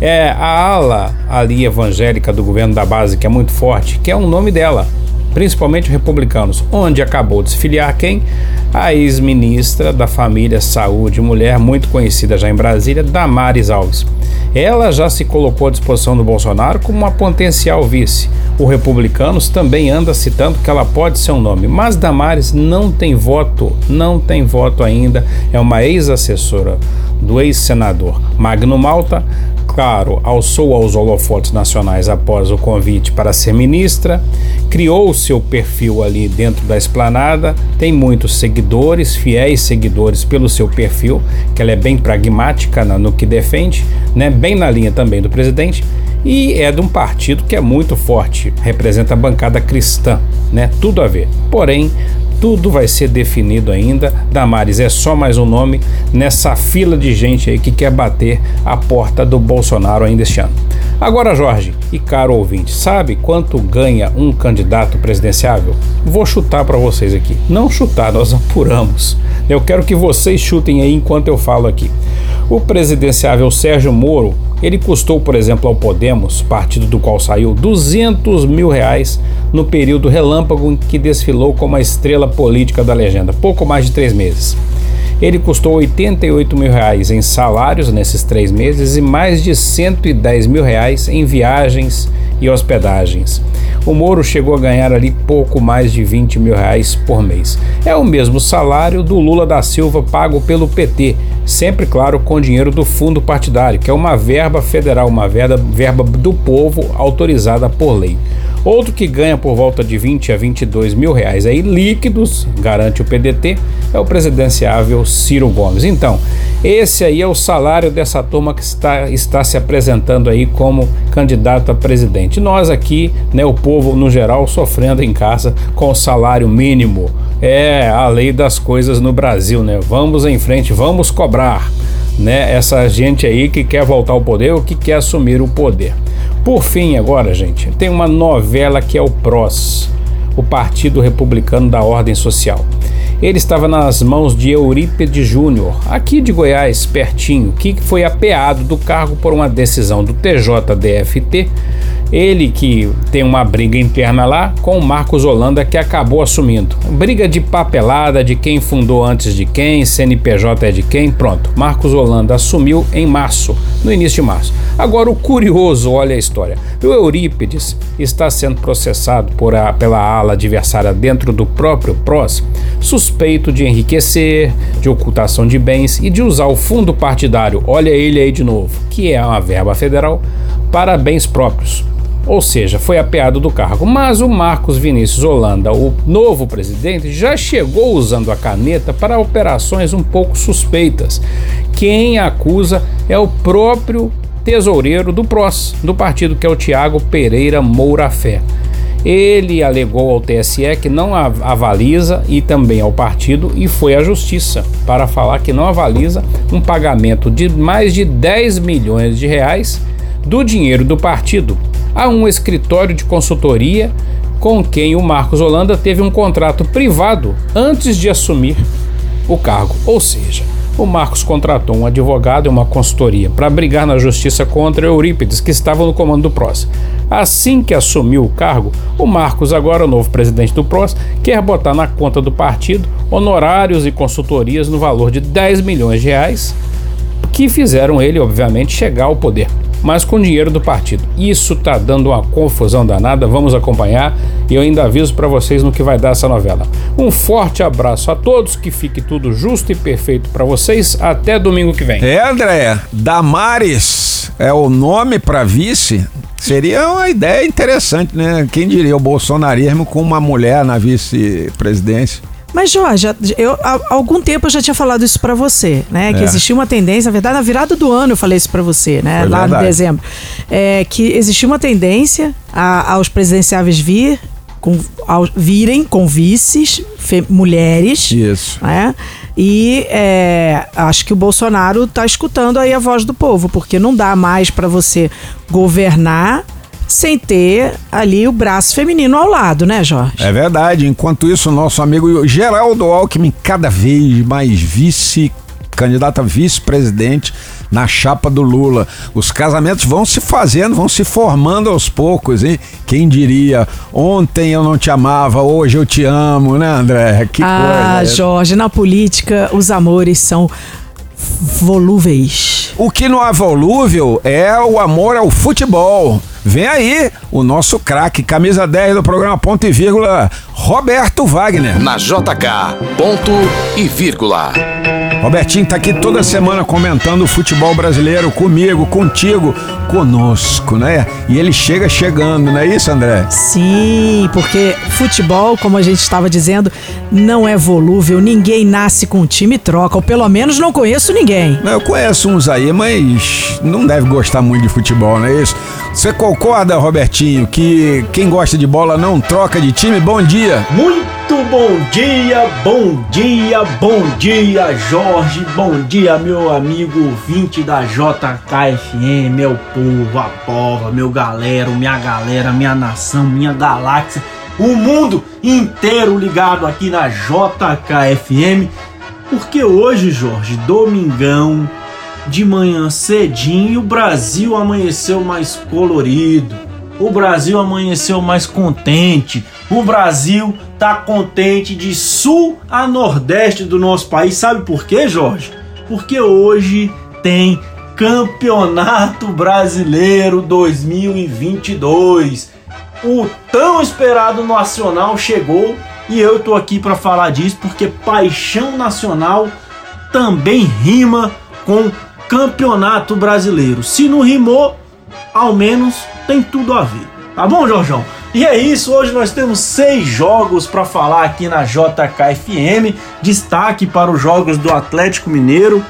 F: É a ala ali evangélica do governo da base, que é muito forte, que é o nome dela, principalmente republicanos, onde acabou de se filiar quem? A ex-ministra da Família, Saúde e Mulher, muito conhecida já em Brasília, Damares Alves. Ela já se colocou à disposição do Bolsonaro como uma potencial vice. O Republicanos também anda citando que ela pode ser um nome, mas Damares não tem voto, não tem voto ainda. É uma ex-assessora do ex-senador Magno Malta, claro, alçou aos holofotes nacionais após o convite para ser ministra, criou seu perfil ali dentro da esplanada, tem muitos seguidores, fiéis seguidores pelo seu perfil, que ela é bem pragmática no que defende, né, bem na linha também do presidente, e é de um partido que é muito forte, representa a bancada cristã, né, tudo a ver. Porém, tudo vai ser definido ainda. Damares é só mais um nome nessa fila de gente aí que quer bater a porta do Bolsonaro ainda este ano. Agora, Jorge e caro ouvinte, sabe quanto ganha um candidato presidenciável? Vou chutar para vocês aqui. Não chutar, nós apuramos. Eu quero que vocês chutem aí enquanto eu falo aqui. O presidenciável Sérgio Moro, ele custou, por exemplo, ao Podemos, partido do qual saiu, 200 mil reais no período relâmpago em que desfilou como a estrela política da legenda, pouco mais de três meses. Ele custou 88 mil reais em salários nesses três meses e mais de 110 mil reais em viagens e hospedagens. O Moro chegou a ganhar ali pouco mais de 20 mil reais por mês. É o mesmo salário do Lula da Silva pago pelo PT, sempre, claro, com dinheiro do fundo partidário, que é uma verba federal, uma verba, verba do povo autorizada por lei. Outro que ganha por volta de 20 a 22 mil reais aí líquidos, garante o PDT, é o presidenciável Ciro Gomes. Então, esse aí é o salário dessa turma que está, está se apresentando aí como candidato a presidente. Nós aqui, né, o povo no geral, sofrendo em casa com o salário mínimo. É a lei das coisas no Brasil, né? Vamos em frente, vamos cobrar, né? Essa gente aí que quer voltar ao poder ou que quer assumir o poder. Por fim, agora, gente, tem uma novela que é o PROS, o Partido Republicano da Ordem Social. Ele estava nas mãos de Eurípides Júnior, aqui de Goiás, pertinho, que foi apeado do cargo por uma decisão do TJDFT ele que tem uma briga interna lá com o Marcos Holanda que acabou assumindo. Briga de papelada de quem fundou antes de quem, CNPJ é de quem, pronto. Marcos Holanda assumiu em março, no início de março. Agora o curioso, olha a história. O Eurípides está sendo processado por a, pela ala adversária dentro do próprio PROS, suspeito de enriquecer, de ocultação de bens e de usar o fundo partidário, olha ele aí de novo, que é uma verba federal, para bens próprios ou seja, foi apeado do cargo. Mas o Marcos Vinícius Holanda, o novo presidente, já chegou usando a caneta para operações um pouco suspeitas. Quem acusa é o próprio tesoureiro do PROS, do partido, que é o Tiago Pereira Moura Fé. Ele alegou ao TSE que não avaliza e também ao partido e foi à justiça para falar que não avaliza um pagamento de mais de 10 milhões de reais do dinheiro do partido a um escritório de consultoria com quem o Marcos Holanda teve um contrato privado antes de assumir o cargo. Ou seja, o Marcos contratou um advogado e uma consultoria para brigar na justiça contra Eurípides, que estava no comando do PROS. Assim que assumiu o cargo, o Marcos, agora o novo presidente do PROS, quer botar na conta do partido honorários e consultorias no valor de 10 milhões de reais, que fizeram ele, obviamente, chegar ao poder mas com dinheiro do partido. Isso tá dando uma confusão danada, vamos acompanhar e eu ainda aviso para vocês no que vai dar essa novela. Um forte abraço a todos, que fique tudo justo e perfeito para vocês. Até domingo que vem.
B: É, André, Damares é o nome para vice. Seria uma ideia interessante, né? Quem diria o bolsonarismo com uma mulher na vice-presidência?
C: Mas, Jorge, eu, há algum tempo eu já tinha falado isso para você, né? Que é. existia uma tendência, na verdade, na virada do ano eu falei isso para você, né? Foi Lá verdade. no dezembro. É, que existia uma tendência a, aos presidenciáveis vir com, ao, virem com vices, fe, mulheres.
B: Isso.
C: Né? E é, acho que o Bolsonaro está escutando aí a voz do povo, porque não dá mais para você governar sem ter ali o braço feminino ao lado, né, Jorge?
B: É verdade. Enquanto isso, nosso amigo Geraldo Alckmin, cada vez mais vice candidato a vice-presidente na chapa do Lula. Os casamentos vão se fazendo, vão se formando aos poucos, hein? Quem diria, ontem eu não te amava, hoje eu te amo, né, André?
C: Que ah, coisa. Jorge, na política os amores são volúveis.
B: O que não é volúvel é o amor ao futebol. Vem aí o nosso craque, camisa 10 do programa Ponto e Vírgula, Roberto Wagner.
A: Na JK, ponto e vírgula.
B: Robertinho tá aqui toda semana comentando o futebol brasileiro comigo, contigo, conosco, né? E ele chega chegando, não é isso, André?
C: Sim, porque futebol, como a gente estava dizendo, não é volúvel, ninguém nasce com um time e troca, ou pelo menos não conheço ninguém.
B: Eu conheço uns aí, mas não deve gostar muito de futebol, não é isso? Você concorda, Robertinho, que quem gosta de bola não troca de time? Bom dia!
G: Muito bom dia, bom dia, bom dia, Jorge, bom dia, meu amigo ouvinte da JKFM, meu povo, a pova, meu galera, minha galera, minha nação, minha galáxia, o mundo inteiro ligado aqui na JKFM, porque hoje, Jorge, domingão, de manhã cedinho o Brasil amanheceu mais colorido. O Brasil amanheceu mais contente. O Brasil tá contente de sul a nordeste do nosso país. Sabe por quê, Jorge? Porque hoje tem Campeonato Brasileiro 2022. O tão esperado nacional chegou e eu tô aqui para falar disso porque paixão nacional também rima com Campeonato Brasileiro. Se não rimou, ao menos tem tudo a ver. Tá bom, Jorjão? E é isso, hoje nós temos seis jogos para falar aqui na JKFM. Destaque para os jogos do Atlético Mineiro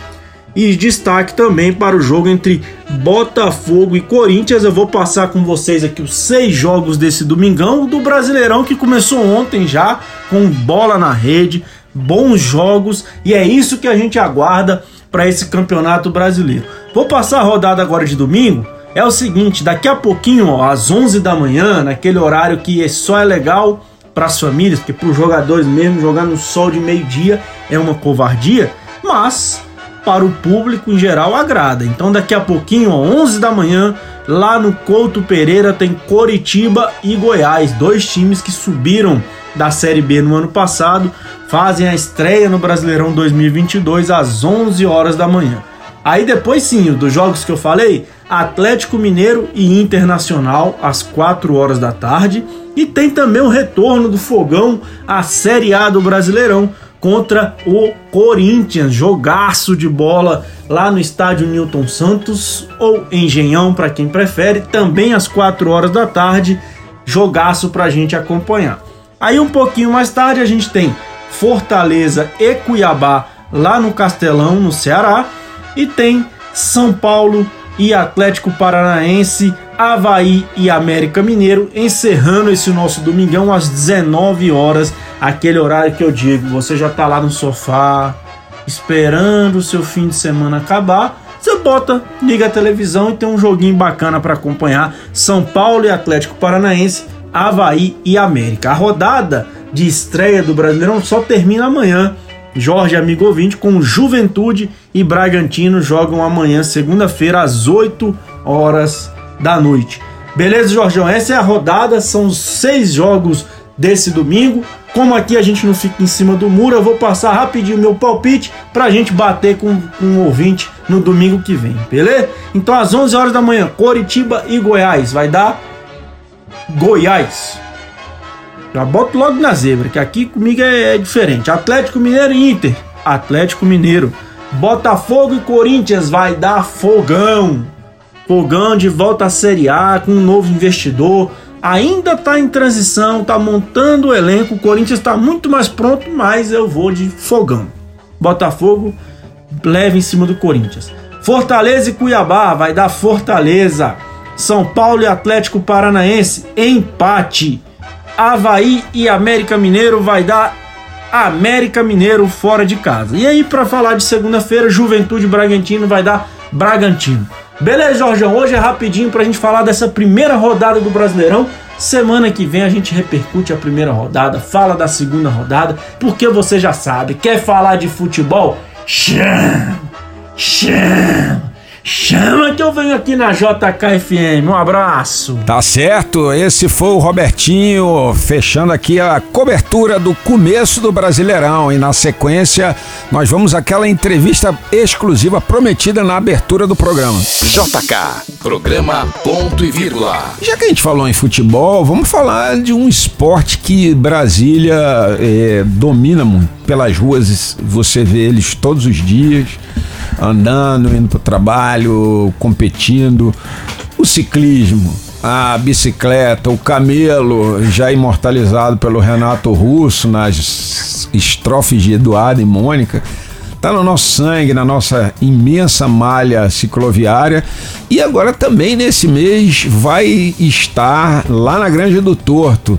G: e destaque também para o jogo entre Botafogo e Corinthians. Eu vou passar com vocês aqui os seis jogos desse domingão do Brasileirão que começou ontem já com bola na rede, bons jogos e é isso que a gente aguarda para esse campeonato brasileiro. Vou passar a rodada agora de domingo. É o seguinte, daqui a pouquinho, ó, às 11 da manhã, naquele horário que só é legal para as famílias, porque para os jogadores mesmo jogar no sol de meio-dia é uma covardia, mas para o público em geral agrada. Então daqui a pouquinho, ó, 11 da manhã, lá no Couto Pereira tem Coritiba e Goiás, dois times que subiram da Série B no ano passado, fazem a estreia no Brasileirão 2022 às 11 horas da manhã. Aí depois sim, dos jogos que eu falei, Atlético Mineiro e Internacional às 4 horas da tarde, e tem também o retorno do Fogão à Série A do Brasileirão contra o Corinthians, jogaço de bola lá no estádio Newton Santos ou Engenhão para quem prefere, também às 4 horas da tarde, jogaço para a gente acompanhar. Aí um pouquinho mais tarde a gente tem Fortaleza e Cuiabá lá no Castelão, no Ceará, e tem São Paulo e Atlético Paranaense, Havaí e América Mineiro, encerrando esse nosso domingão às 19 horas, aquele horário que eu digo, você já tá lá no sofá, esperando o seu fim de semana acabar, você bota, liga a televisão e tem um joguinho bacana para acompanhar, São Paulo e Atlético Paranaense Havaí e América. A rodada de estreia do Brasileirão só termina amanhã. Jorge Amigo Ouvinte com Juventude e Bragantino jogam amanhã, segunda-feira, às 8 horas da noite. Beleza, Jorgão? Essa é a rodada, são seis jogos desse domingo. Como aqui a gente não fica em cima do muro, eu vou passar rapidinho meu palpite pra gente bater com, com o ouvinte no domingo que vem, beleza? Então às 11 horas da manhã, Coritiba e Goiás, vai dar Goiás. Já boto logo na zebra, que aqui comigo é, é diferente. Atlético Mineiro e Inter. Atlético Mineiro. Botafogo e Corinthians vai dar fogão. Fogão de volta à Série A com um novo investidor. Ainda tá em transição, tá montando o elenco. O Corinthians está muito mais pronto, mas eu vou de fogão. Botafogo leve em cima do Corinthians. Fortaleza e Cuiabá vai dar Fortaleza. São Paulo e Atlético Paranaense empate. Havaí e América Mineiro vai dar América Mineiro fora de casa. E aí, para falar de segunda-feira, Juventude Bragantino vai dar Bragantino. Beleza, Jorgão? Hoje é rapidinho pra gente falar dessa primeira rodada do Brasileirão. Semana que vem a gente repercute a primeira rodada, fala da segunda rodada, porque você já sabe, quer falar de futebol? Chama! Chama! Chama que eu venho aqui na JKFM. Um abraço.
B: Tá certo, esse foi o Robertinho fechando aqui a cobertura do começo do Brasileirão e na sequência nós vamos àquela entrevista exclusiva prometida na abertura do programa.
A: JK, programa ponto e vírgula.
B: Já que a gente falou em futebol, vamos falar de um esporte que Brasília é, domina muito. Pelas ruas você vê eles todos os dias andando, indo para o trabalho, competindo. O ciclismo, a bicicleta, o camelo, já imortalizado pelo Renato Russo nas estrofes de Eduardo e Mônica, está no nosso sangue, na nossa imensa malha cicloviária. E agora também nesse mês vai estar lá na Granja do Torto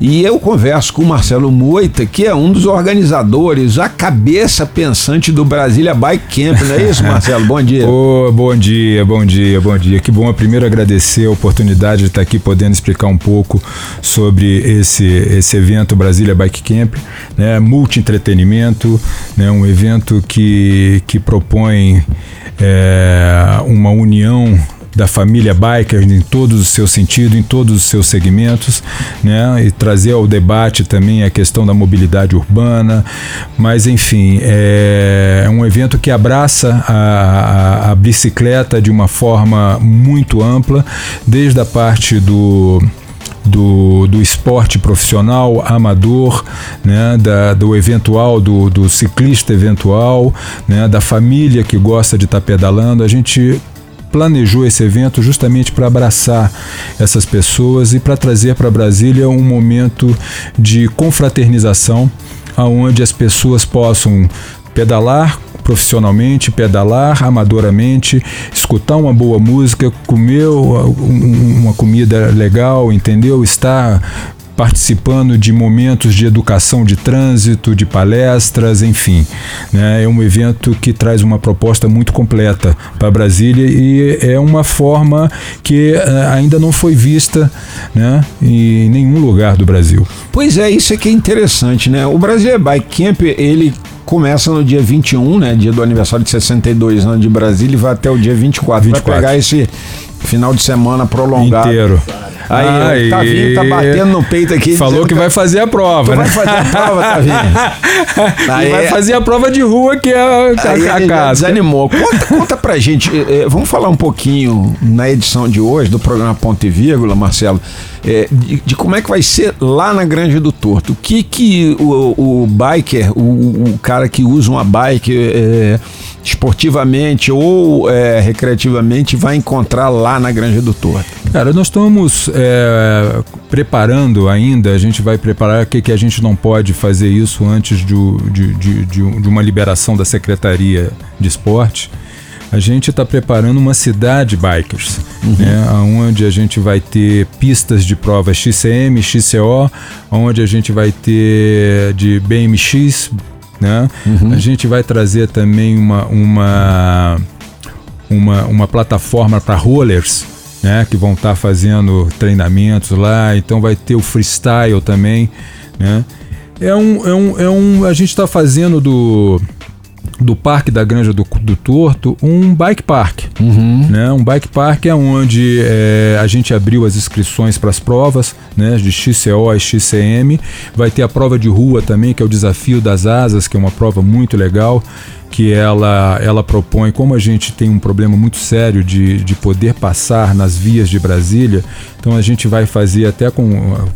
B: e eu converso com o Marcelo Moita, que é um dos organizadores, a cabeça pensante do Brasília Bike Camp, não é isso, Marcelo? Bom dia. [LAUGHS]
H: Oh, bom dia, bom dia, bom dia. Que bom, primeiro agradecer a oportunidade de estar aqui podendo explicar um pouco sobre esse, esse evento Brasília Bike Camp, né? multi-entretenimento, né? um evento que, que propõe é, uma união da família biker em todos os seus sentidos, em todos os seus segmentos, né? E trazer ao debate também a questão da mobilidade urbana, mas enfim, é, é um evento que abraça a, a, a bicicleta de uma forma muito ampla, desde a parte do do, do esporte profissional, amador, né, da, do eventual, do, do ciclista eventual, né, da família que gosta de estar tá pedalando. A gente planejou esse evento justamente para abraçar essas pessoas e para trazer para Brasília um momento de confraternização, aonde as pessoas possam pedalar profissionalmente, pedalar amadoramente, escutar uma boa música, comer uma comida legal, entendeu? Estar participando de momentos de educação de trânsito, de palestras, enfim. Né? É um evento que traz uma proposta muito completa para Brasília e é uma forma que uh, ainda não foi vista né, em nenhum lugar do Brasil.
B: Pois é, isso é que é interessante, né? O Brasil Bike Camp, ele começa no dia 21, né? Dia do aniversário de 62 anos de Brasília e vai até o dia 24. 24. Vai pegar esse final de semana prolongado.
H: Inteiro.
B: Aí, tá vindo, tá batendo no peito aqui.
H: Falou que, vai fazer a prova, né?
B: Vai fazer a prova, vindo. [LAUGHS]
H: Aí, vai fazer a prova de rua, que é a,
B: aí a, a casa. Desanimou. Conta, conta pra gente, é, vamos falar um pouquinho na edição de hoje do programa Ponto e Vírgula, Marcelo, é, de, de, como é que vai ser lá na Granja do Torto. O que que o, o biker, o, o cara que usa uma bike é, esportivamente ou é, recreativamente vai encontrar lá na Granja do Torto?
H: Cara, nós estamos é, preparando ainda, a gente vai preparar que, que a gente não pode fazer isso antes de, de, de, de uma liberação da Secretaria de Esporte. A gente está preparando uma cidade bikers, uhum. né, onde a gente vai ter pistas de provas XCM, XCO, onde a gente vai ter de BMX, né? Uhum. A gente vai trazer também uma, uma, uma, uma plataforma para rollers né, que vão estar tá fazendo treinamentos lá, então vai ter o freestyle também, né? É um, é um, é um a gente está fazendo do do Parque da Granja do, do Torto um bike park. Uhum. Né? Um bike park é onde é, a gente abriu as inscrições para as provas né? de XCO e XCM. Vai ter a prova de rua também, que é o Desafio das Asas, que é uma prova muito legal que ela, ela propõe, como a gente tem um problema muito sério de, de poder passar nas vias de Brasília, então a gente vai fazer até com.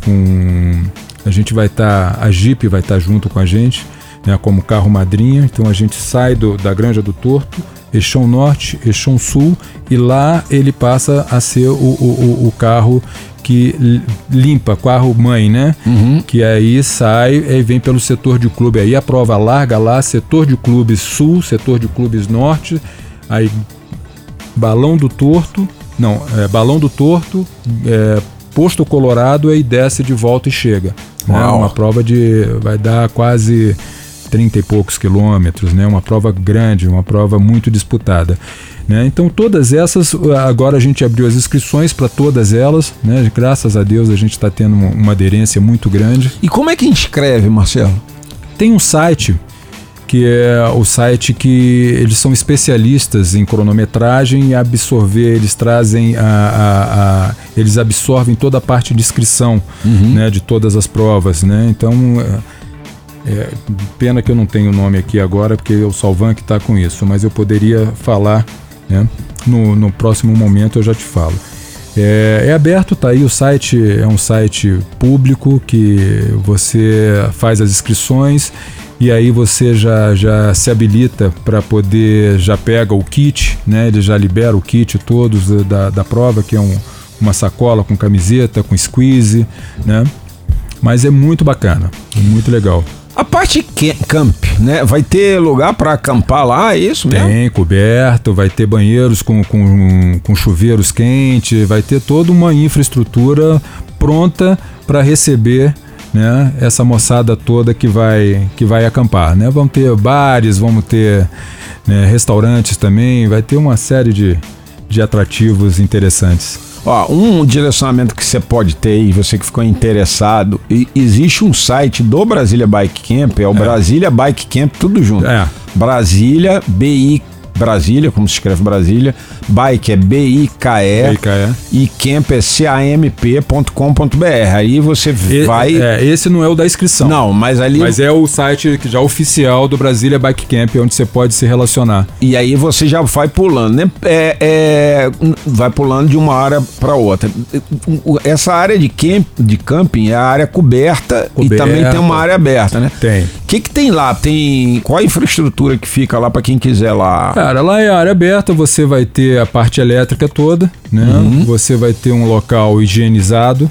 H: com a gente vai estar. Tá, a Jeep vai estar tá junto com a gente né, como carro madrinha. Então a gente sai do, da Granja do Torto, Eixão Norte, Eixão Sul, e lá ele passa a ser o, o, o carro que limpa, carro mãe, né? Uhum. Que aí sai e vem pelo setor de clube. Aí a prova larga lá, setor de clubes sul, setor de clubes norte, aí balão do torto, não, é, balão do torto, é, posto colorado, aí desce de volta e chega. Né? Uma prova de. vai dar quase 30 e poucos quilômetros, né? uma prova grande, uma prova muito disputada. Né? Então, todas essas, agora a gente abriu as inscrições para todas elas, né? graças a Deus a gente está tendo uma, aderência muito grande.
B: E como é que inscreve, Marcelo?
H: Tem um site que é o site que eles são especialistas em cronometragem e absorver, eles trazem a, a, a eles absorvem toda a parte de inscrição uhum. né, de todas as provas, né? Então é, pena que eu não tenho o nome aqui agora, porque é o Salvan que está com isso, mas eu poderia falar né? no, no próximo momento eu já te falo. É, é, aberto, tá aí o site, é um site público que você faz as inscrições e aí você já, já se habilita para poder, já pega o kit, né? Ele já libera o kit todos da, da prova, que é um, uma sacola com camiseta, com squeeze, né? Mas é muito bacana, muito legal.
B: A parte camp, né? Vai ter lugar para acampar lá, é isso mesmo?
H: Tem, coberto, vai ter banheiros com, com, com chuveiros quentes, vai ter toda uma infraestrutura pronta para receber né, essa moçada toda que vai, que vai acampar. Né? Vão ter bares, vamos ter né, restaurantes também, vai ter uma série de, de atrativos interessantes.
B: Ó, um direcionamento que você pode ter e você que ficou interessado, e, existe um site do Brasília Bike Camp, é o é. Brasília Bike Camp, tudo junto. É. Brasília, BI Brasília, como se escreve Brasília. Bike é B-I-K-E. E camp é camp.com.br. Aí você e, vai.
H: É, esse não é o da inscrição.
B: Não, mas ali.
H: Mas é o site já oficial do Brasília Bike Camp, onde você pode se relacionar.
B: E aí você já vai pulando, né? É, é vai pulando de uma área para outra. Essa área de, camp, de camping é a área coberta, coberta, e também tem uma área aberta, né?
H: Tem. O
B: que, que tem lá? Tem. Qual a infraestrutura que fica lá para quem quiser lá?
H: Cara, lá é área aberta, você vai ter a parte elétrica toda, né? Uhum. Você vai ter um local higienizado,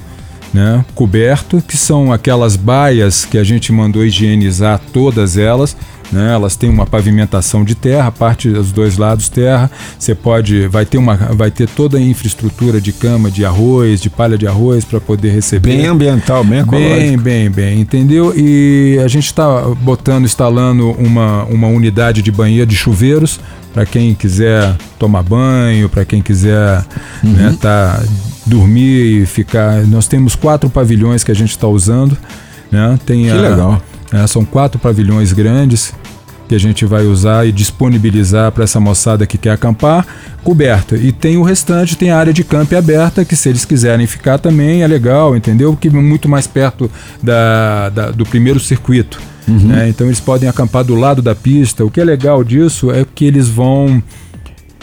H: né? Coberto, que são aquelas baias que a gente mandou higienizar todas elas né? Elas têm uma pavimentação de terra, parte dos dois lados terra. Você pode, vai ter uma, vai ter toda a infraestrutura de cama de arroz, de palha de arroz para poder receber.
B: Bem ambiental, bem ecológico.
H: Bem, bem, bem, entendeu? E a gente está botando, instalando uma, uma unidade de banheiro de chuveiros para quem quiser tomar banho, para quem quiser uhum. né, tá, dormir e ficar. Nós temos quatro pavilhões que a gente está usando. Né? Tem
B: que
H: a,
B: legal.
H: É, são quatro pavilhões grandes que a gente vai usar e disponibilizar para essa moçada que quer acampar, coberta. E tem o restante, tem a área de campo aberta, que se eles quiserem ficar também é legal, entendeu? Que é muito mais perto da, da do primeiro circuito. Uhum. Né? Então eles podem acampar do lado da pista. O que é legal disso é que eles vão,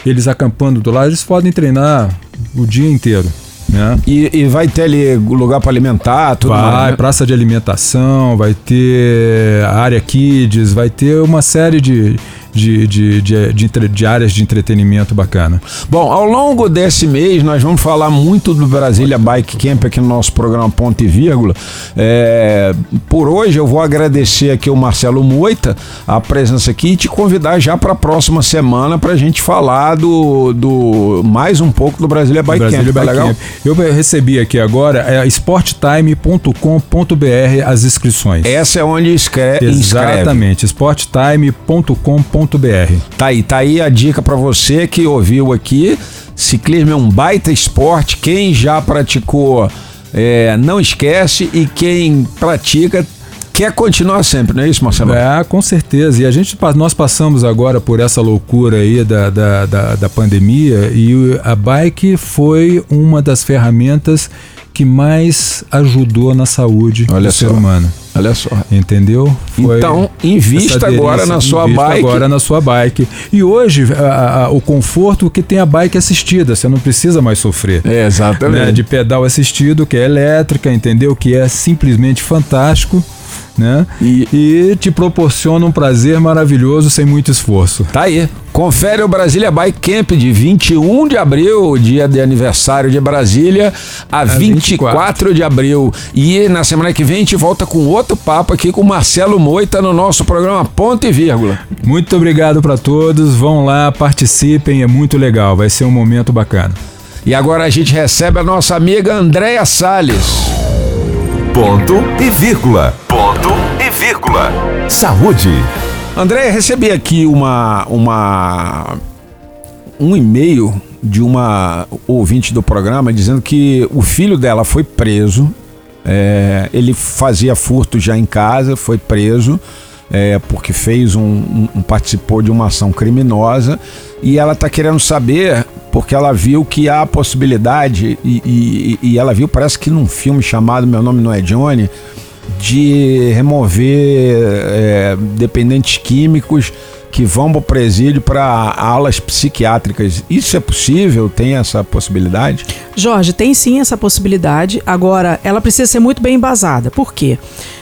H: eles acampando do lado, eles podem treinar o dia inteiro. Né?
B: E, e, vai ter ali lugar para alimentar, tudo
H: Vai, mais, né? praça de alimentação, vai ter área kids, vai ter uma série de, de, de, de, de, de, áreas de entretenimento bacana.
B: Bom, ao longo desse mês nós vamos falar muito do Brasília Bike Camp aqui no nosso programa Ponto e Vírgula. É, por hoje eu vou agradecer aqui o Marcelo Moita a presença aqui e te convidar já para a próxima semana para a gente falar do, do mais um pouco do Brasília Bike Brasília Camp. Tá Bike legal? Camp.
H: Eu recebi aqui agora é sporttime.com.br as inscrições.
B: Essa é onde escreve.
H: Exatamente, sporttime.com.br
B: Tá aí, tá aí a dica para você que ouviu aqui. Ciclismo é um baita esporte. Quem já praticou, é, não esquece. E quem pratica quer continuar sempre, não é isso, Marcelo?
H: É, com certeza. E a gente, nós passamos agora por essa loucura aí da, da, da, da pandemia e a bike foi uma das ferramentas que mais ajudou na saúde Olha do só. ser humano.
B: Olha só.
H: Entendeu?
B: Foi então, invista agora na sua invista bike.
H: agora na sua bike. E hoje, a, a, o conforto que tem a bike assistida, você não precisa mais sofrer.
B: É, exatamente. Né?
H: De pedal assistido, que é elétrica, entendeu? Que é simplesmente fantástico né? E, e te proporciona um prazer maravilhoso sem muito esforço.
B: Tá aí. Confere o Brasília Bike Camp de 21 de abril, dia de aniversário de Brasília, a, a 24, 24 de abril. E na semana que vem a gente volta com outro papo aqui com Marcelo Moita no nosso programa Ponto e Vírgula.
H: Muito obrigado para todos. Vão lá, participem, é muito legal. Vai ser um momento bacana.
B: E agora a gente recebe a nossa amiga Andréia Salles.
D: Ponto e vírgula. Ponto e vírgula. Saúde.
B: André, recebi aqui uma, uma um e-mail de uma ouvinte do programa dizendo que o filho dela foi preso. É, ele fazia furto já em casa, foi preso é, porque fez um, um, participou de uma ação criminosa e ela está querendo saber porque ela viu que há possibilidade, e, e, e, ela viu, parece que num filme chamado Meu Nome Não É Johnny, de remover é, dependentes químicos que vão para o presídio para alas psiquiátricas. Isso é possível? Tem essa possibilidade?
C: Jorge, tem sim essa possibilidade. Agora, ela precisa ser muito bem embasada. Por quê?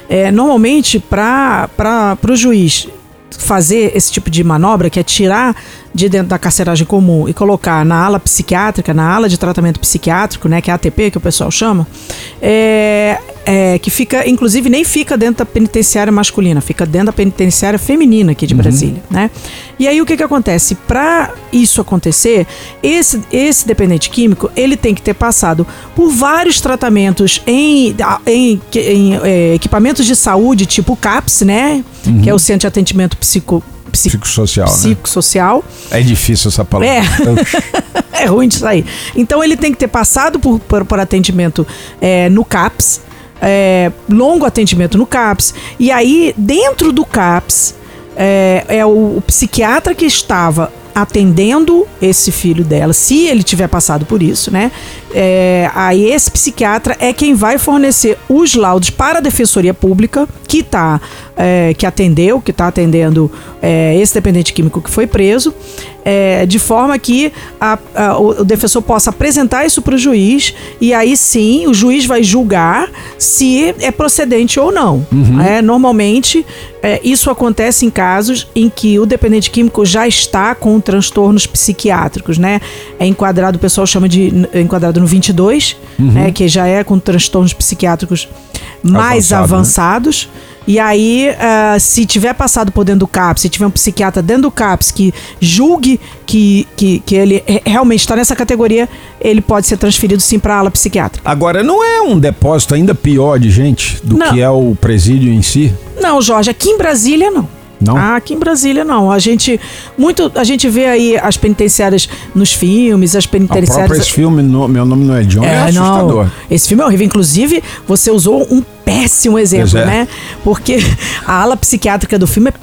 C: É, normalmente, para o juiz fazer esse tipo de manobra, que é tirar de dentro da carceragem comum e colocar na ala psiquiátrica, na ala de tratamento psiquiátrico, né, que é a ATP, que o pessoal chama, é, é, que fica, inclusive, nem fica dentro da penitenciária masculina, fica dentro da penitenciária feminina aqui de uhum. Brasília, né? E aí o que que acontece? Para isso acontecer, esse, esse dependente químico, ele tem que ter passado por vários tratamentos em, em, em é, equipamentos de saúde, tipo CAPS, né? Uhum. Que é o Centro de Atendimento Psico
B: psicossocial.
C: Psicossocial.
B: Né? É difícil essa palavra.
C: É. [LAUGHS] é ruim de sair. Então ele tem que ter passado por, por, por atendimento é, no CAPS, é, longo atendimento no CAPS. E aí, dentro do CAPS, é, é o, o psiquiatra que estava atendendo esse filho dela, se ele tiver passado por isso, né? É, aí esse psiquiatra é quem vai fornecer os laudos para a Defensoria Pública, que tá, é, que atendeu, que está atendendo é, esse dependente químico que foi preso, é, de forma que a, a, o defensor possa apresentar isso para o juiz e aí sim o juiz vai julgar se é procedente ou não. Uhum. É, normalmente é, isso acontece em casos em que o dependente químico já está com transtornos psiquiátricos, né? É enquadrado, o pessoal chama de enquadrado no 22, uhum. né? Que já é com transtornos psiquiátricos mais Avançado, né? avançados. Né? E aí, uh, se tiver passado por dentro do CAPS, se tiver um psiquiatra dentro do CAPS que julgue que, que, que ele realmente está nessa categoria, ele pode ser transferido sim para a ala psiquiátrica.
B: Agora, não é um depósito ainda pior de gente do não. que é o presídio em si?
C: Não, Jorge, aqui em Brasília não.
B: Não?
C: Ah, aqui em Brasília não. A gente muito a gente vê aí as penitenciárias nos filmes, as penitenciárias.
B: O esse filme, no, meu nome não é John, é, é assustador.
C: Não. Esse filme é horrível. Inclusive, você usou um péssimo exemplo, é. né? Porque a ala psiquiátrica do filme é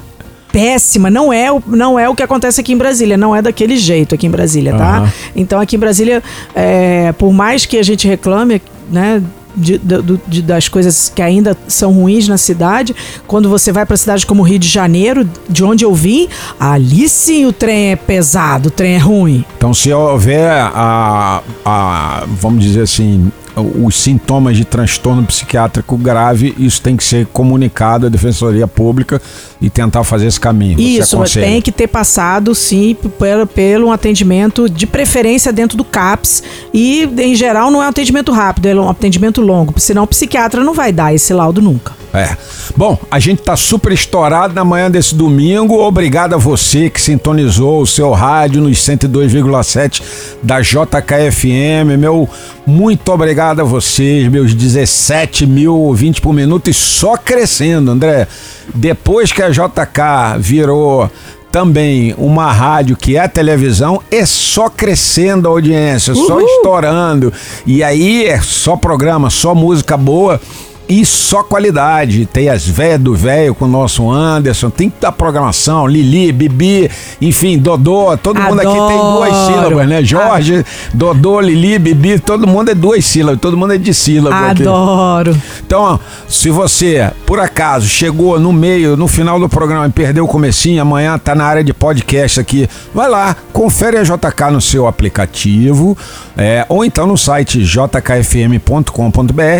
C: péssima. Não é, o, não é o que acontece aqui em Brasília. Não é daquele jeito aqui em Brasília, tá? Uhum. Então aqui em Brasília, é, por mais que a gente reclame, né? De, de, de, das coisas que ainda são ruins na cidade. Quando você vai para cidades como Rio de Janeiro, de onde eu vim, ali sim o trem é pesado, o trem é ruim.
B: Então, se houver a, a vamos dizer assim, os sintomas de transtorno psiquiátrico grave, isso tem que ser comunicado à Defensoria Pública e tentar fazer esse caminho.
C: Isso, tem que ter passado, sim, pelo, pelo um atendimento de preferência dentro do CAPS e, em geral, não é um atendimento rápido, é um atendimento longo, senão o psiquiatra não vai dar esse laudo nunca.
B: É. Bom, a gente tá super estourado na manhã desse domingo. Obrigado a você que sintonizou o seu rádio nos 102,7 da JKFM. Meu, muito obrigado a vocês, meus 17 mil ouvintes por minuto e só crescendo, André. Depois que a JK virou também uma rádio que é televisão, é só crescendo a audiência, Uhul. só estourando. E aí é só programa, só música boa e só qualidade. Tem as velhas do velho com o nosso Anderson, tem da programação, Lili, Bibi, enfim, Dodô, todo Adoro. mundo aqui tem duas sílabas, né? Jorge, ah. Dodô, Lili, Bibi, todo mundo é duas sílabas, todo mundo é de sílaba.
C: Adoro.
B: Aqui. Então, se você, por acaso, chegou no meio, no final do programa e perdeu o comecinho, amanhã tá na área de podcast aqui, vai lá, confere a JK no seu aplicativo, é, ou então no site jkfm.com.br,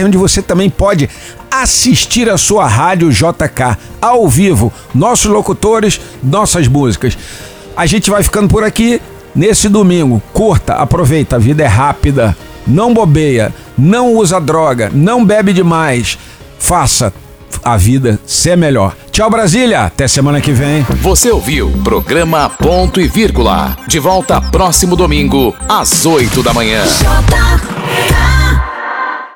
B: onde você também pode assistir a sua rádio JK ao vivo, nossos locutores, nossas músicas. A gente vai ficando por aqui nesse domingo. Curta, aproveita, a vida é rápida. Não bobeia, não usa droga, não bebe demais. Faça a vida ser melhor. Tchau, Brasília. Até semana que vem.
A: Você ouviu programa Ponto e Vírgula. De volta próximo domingo, às 8 da manhã.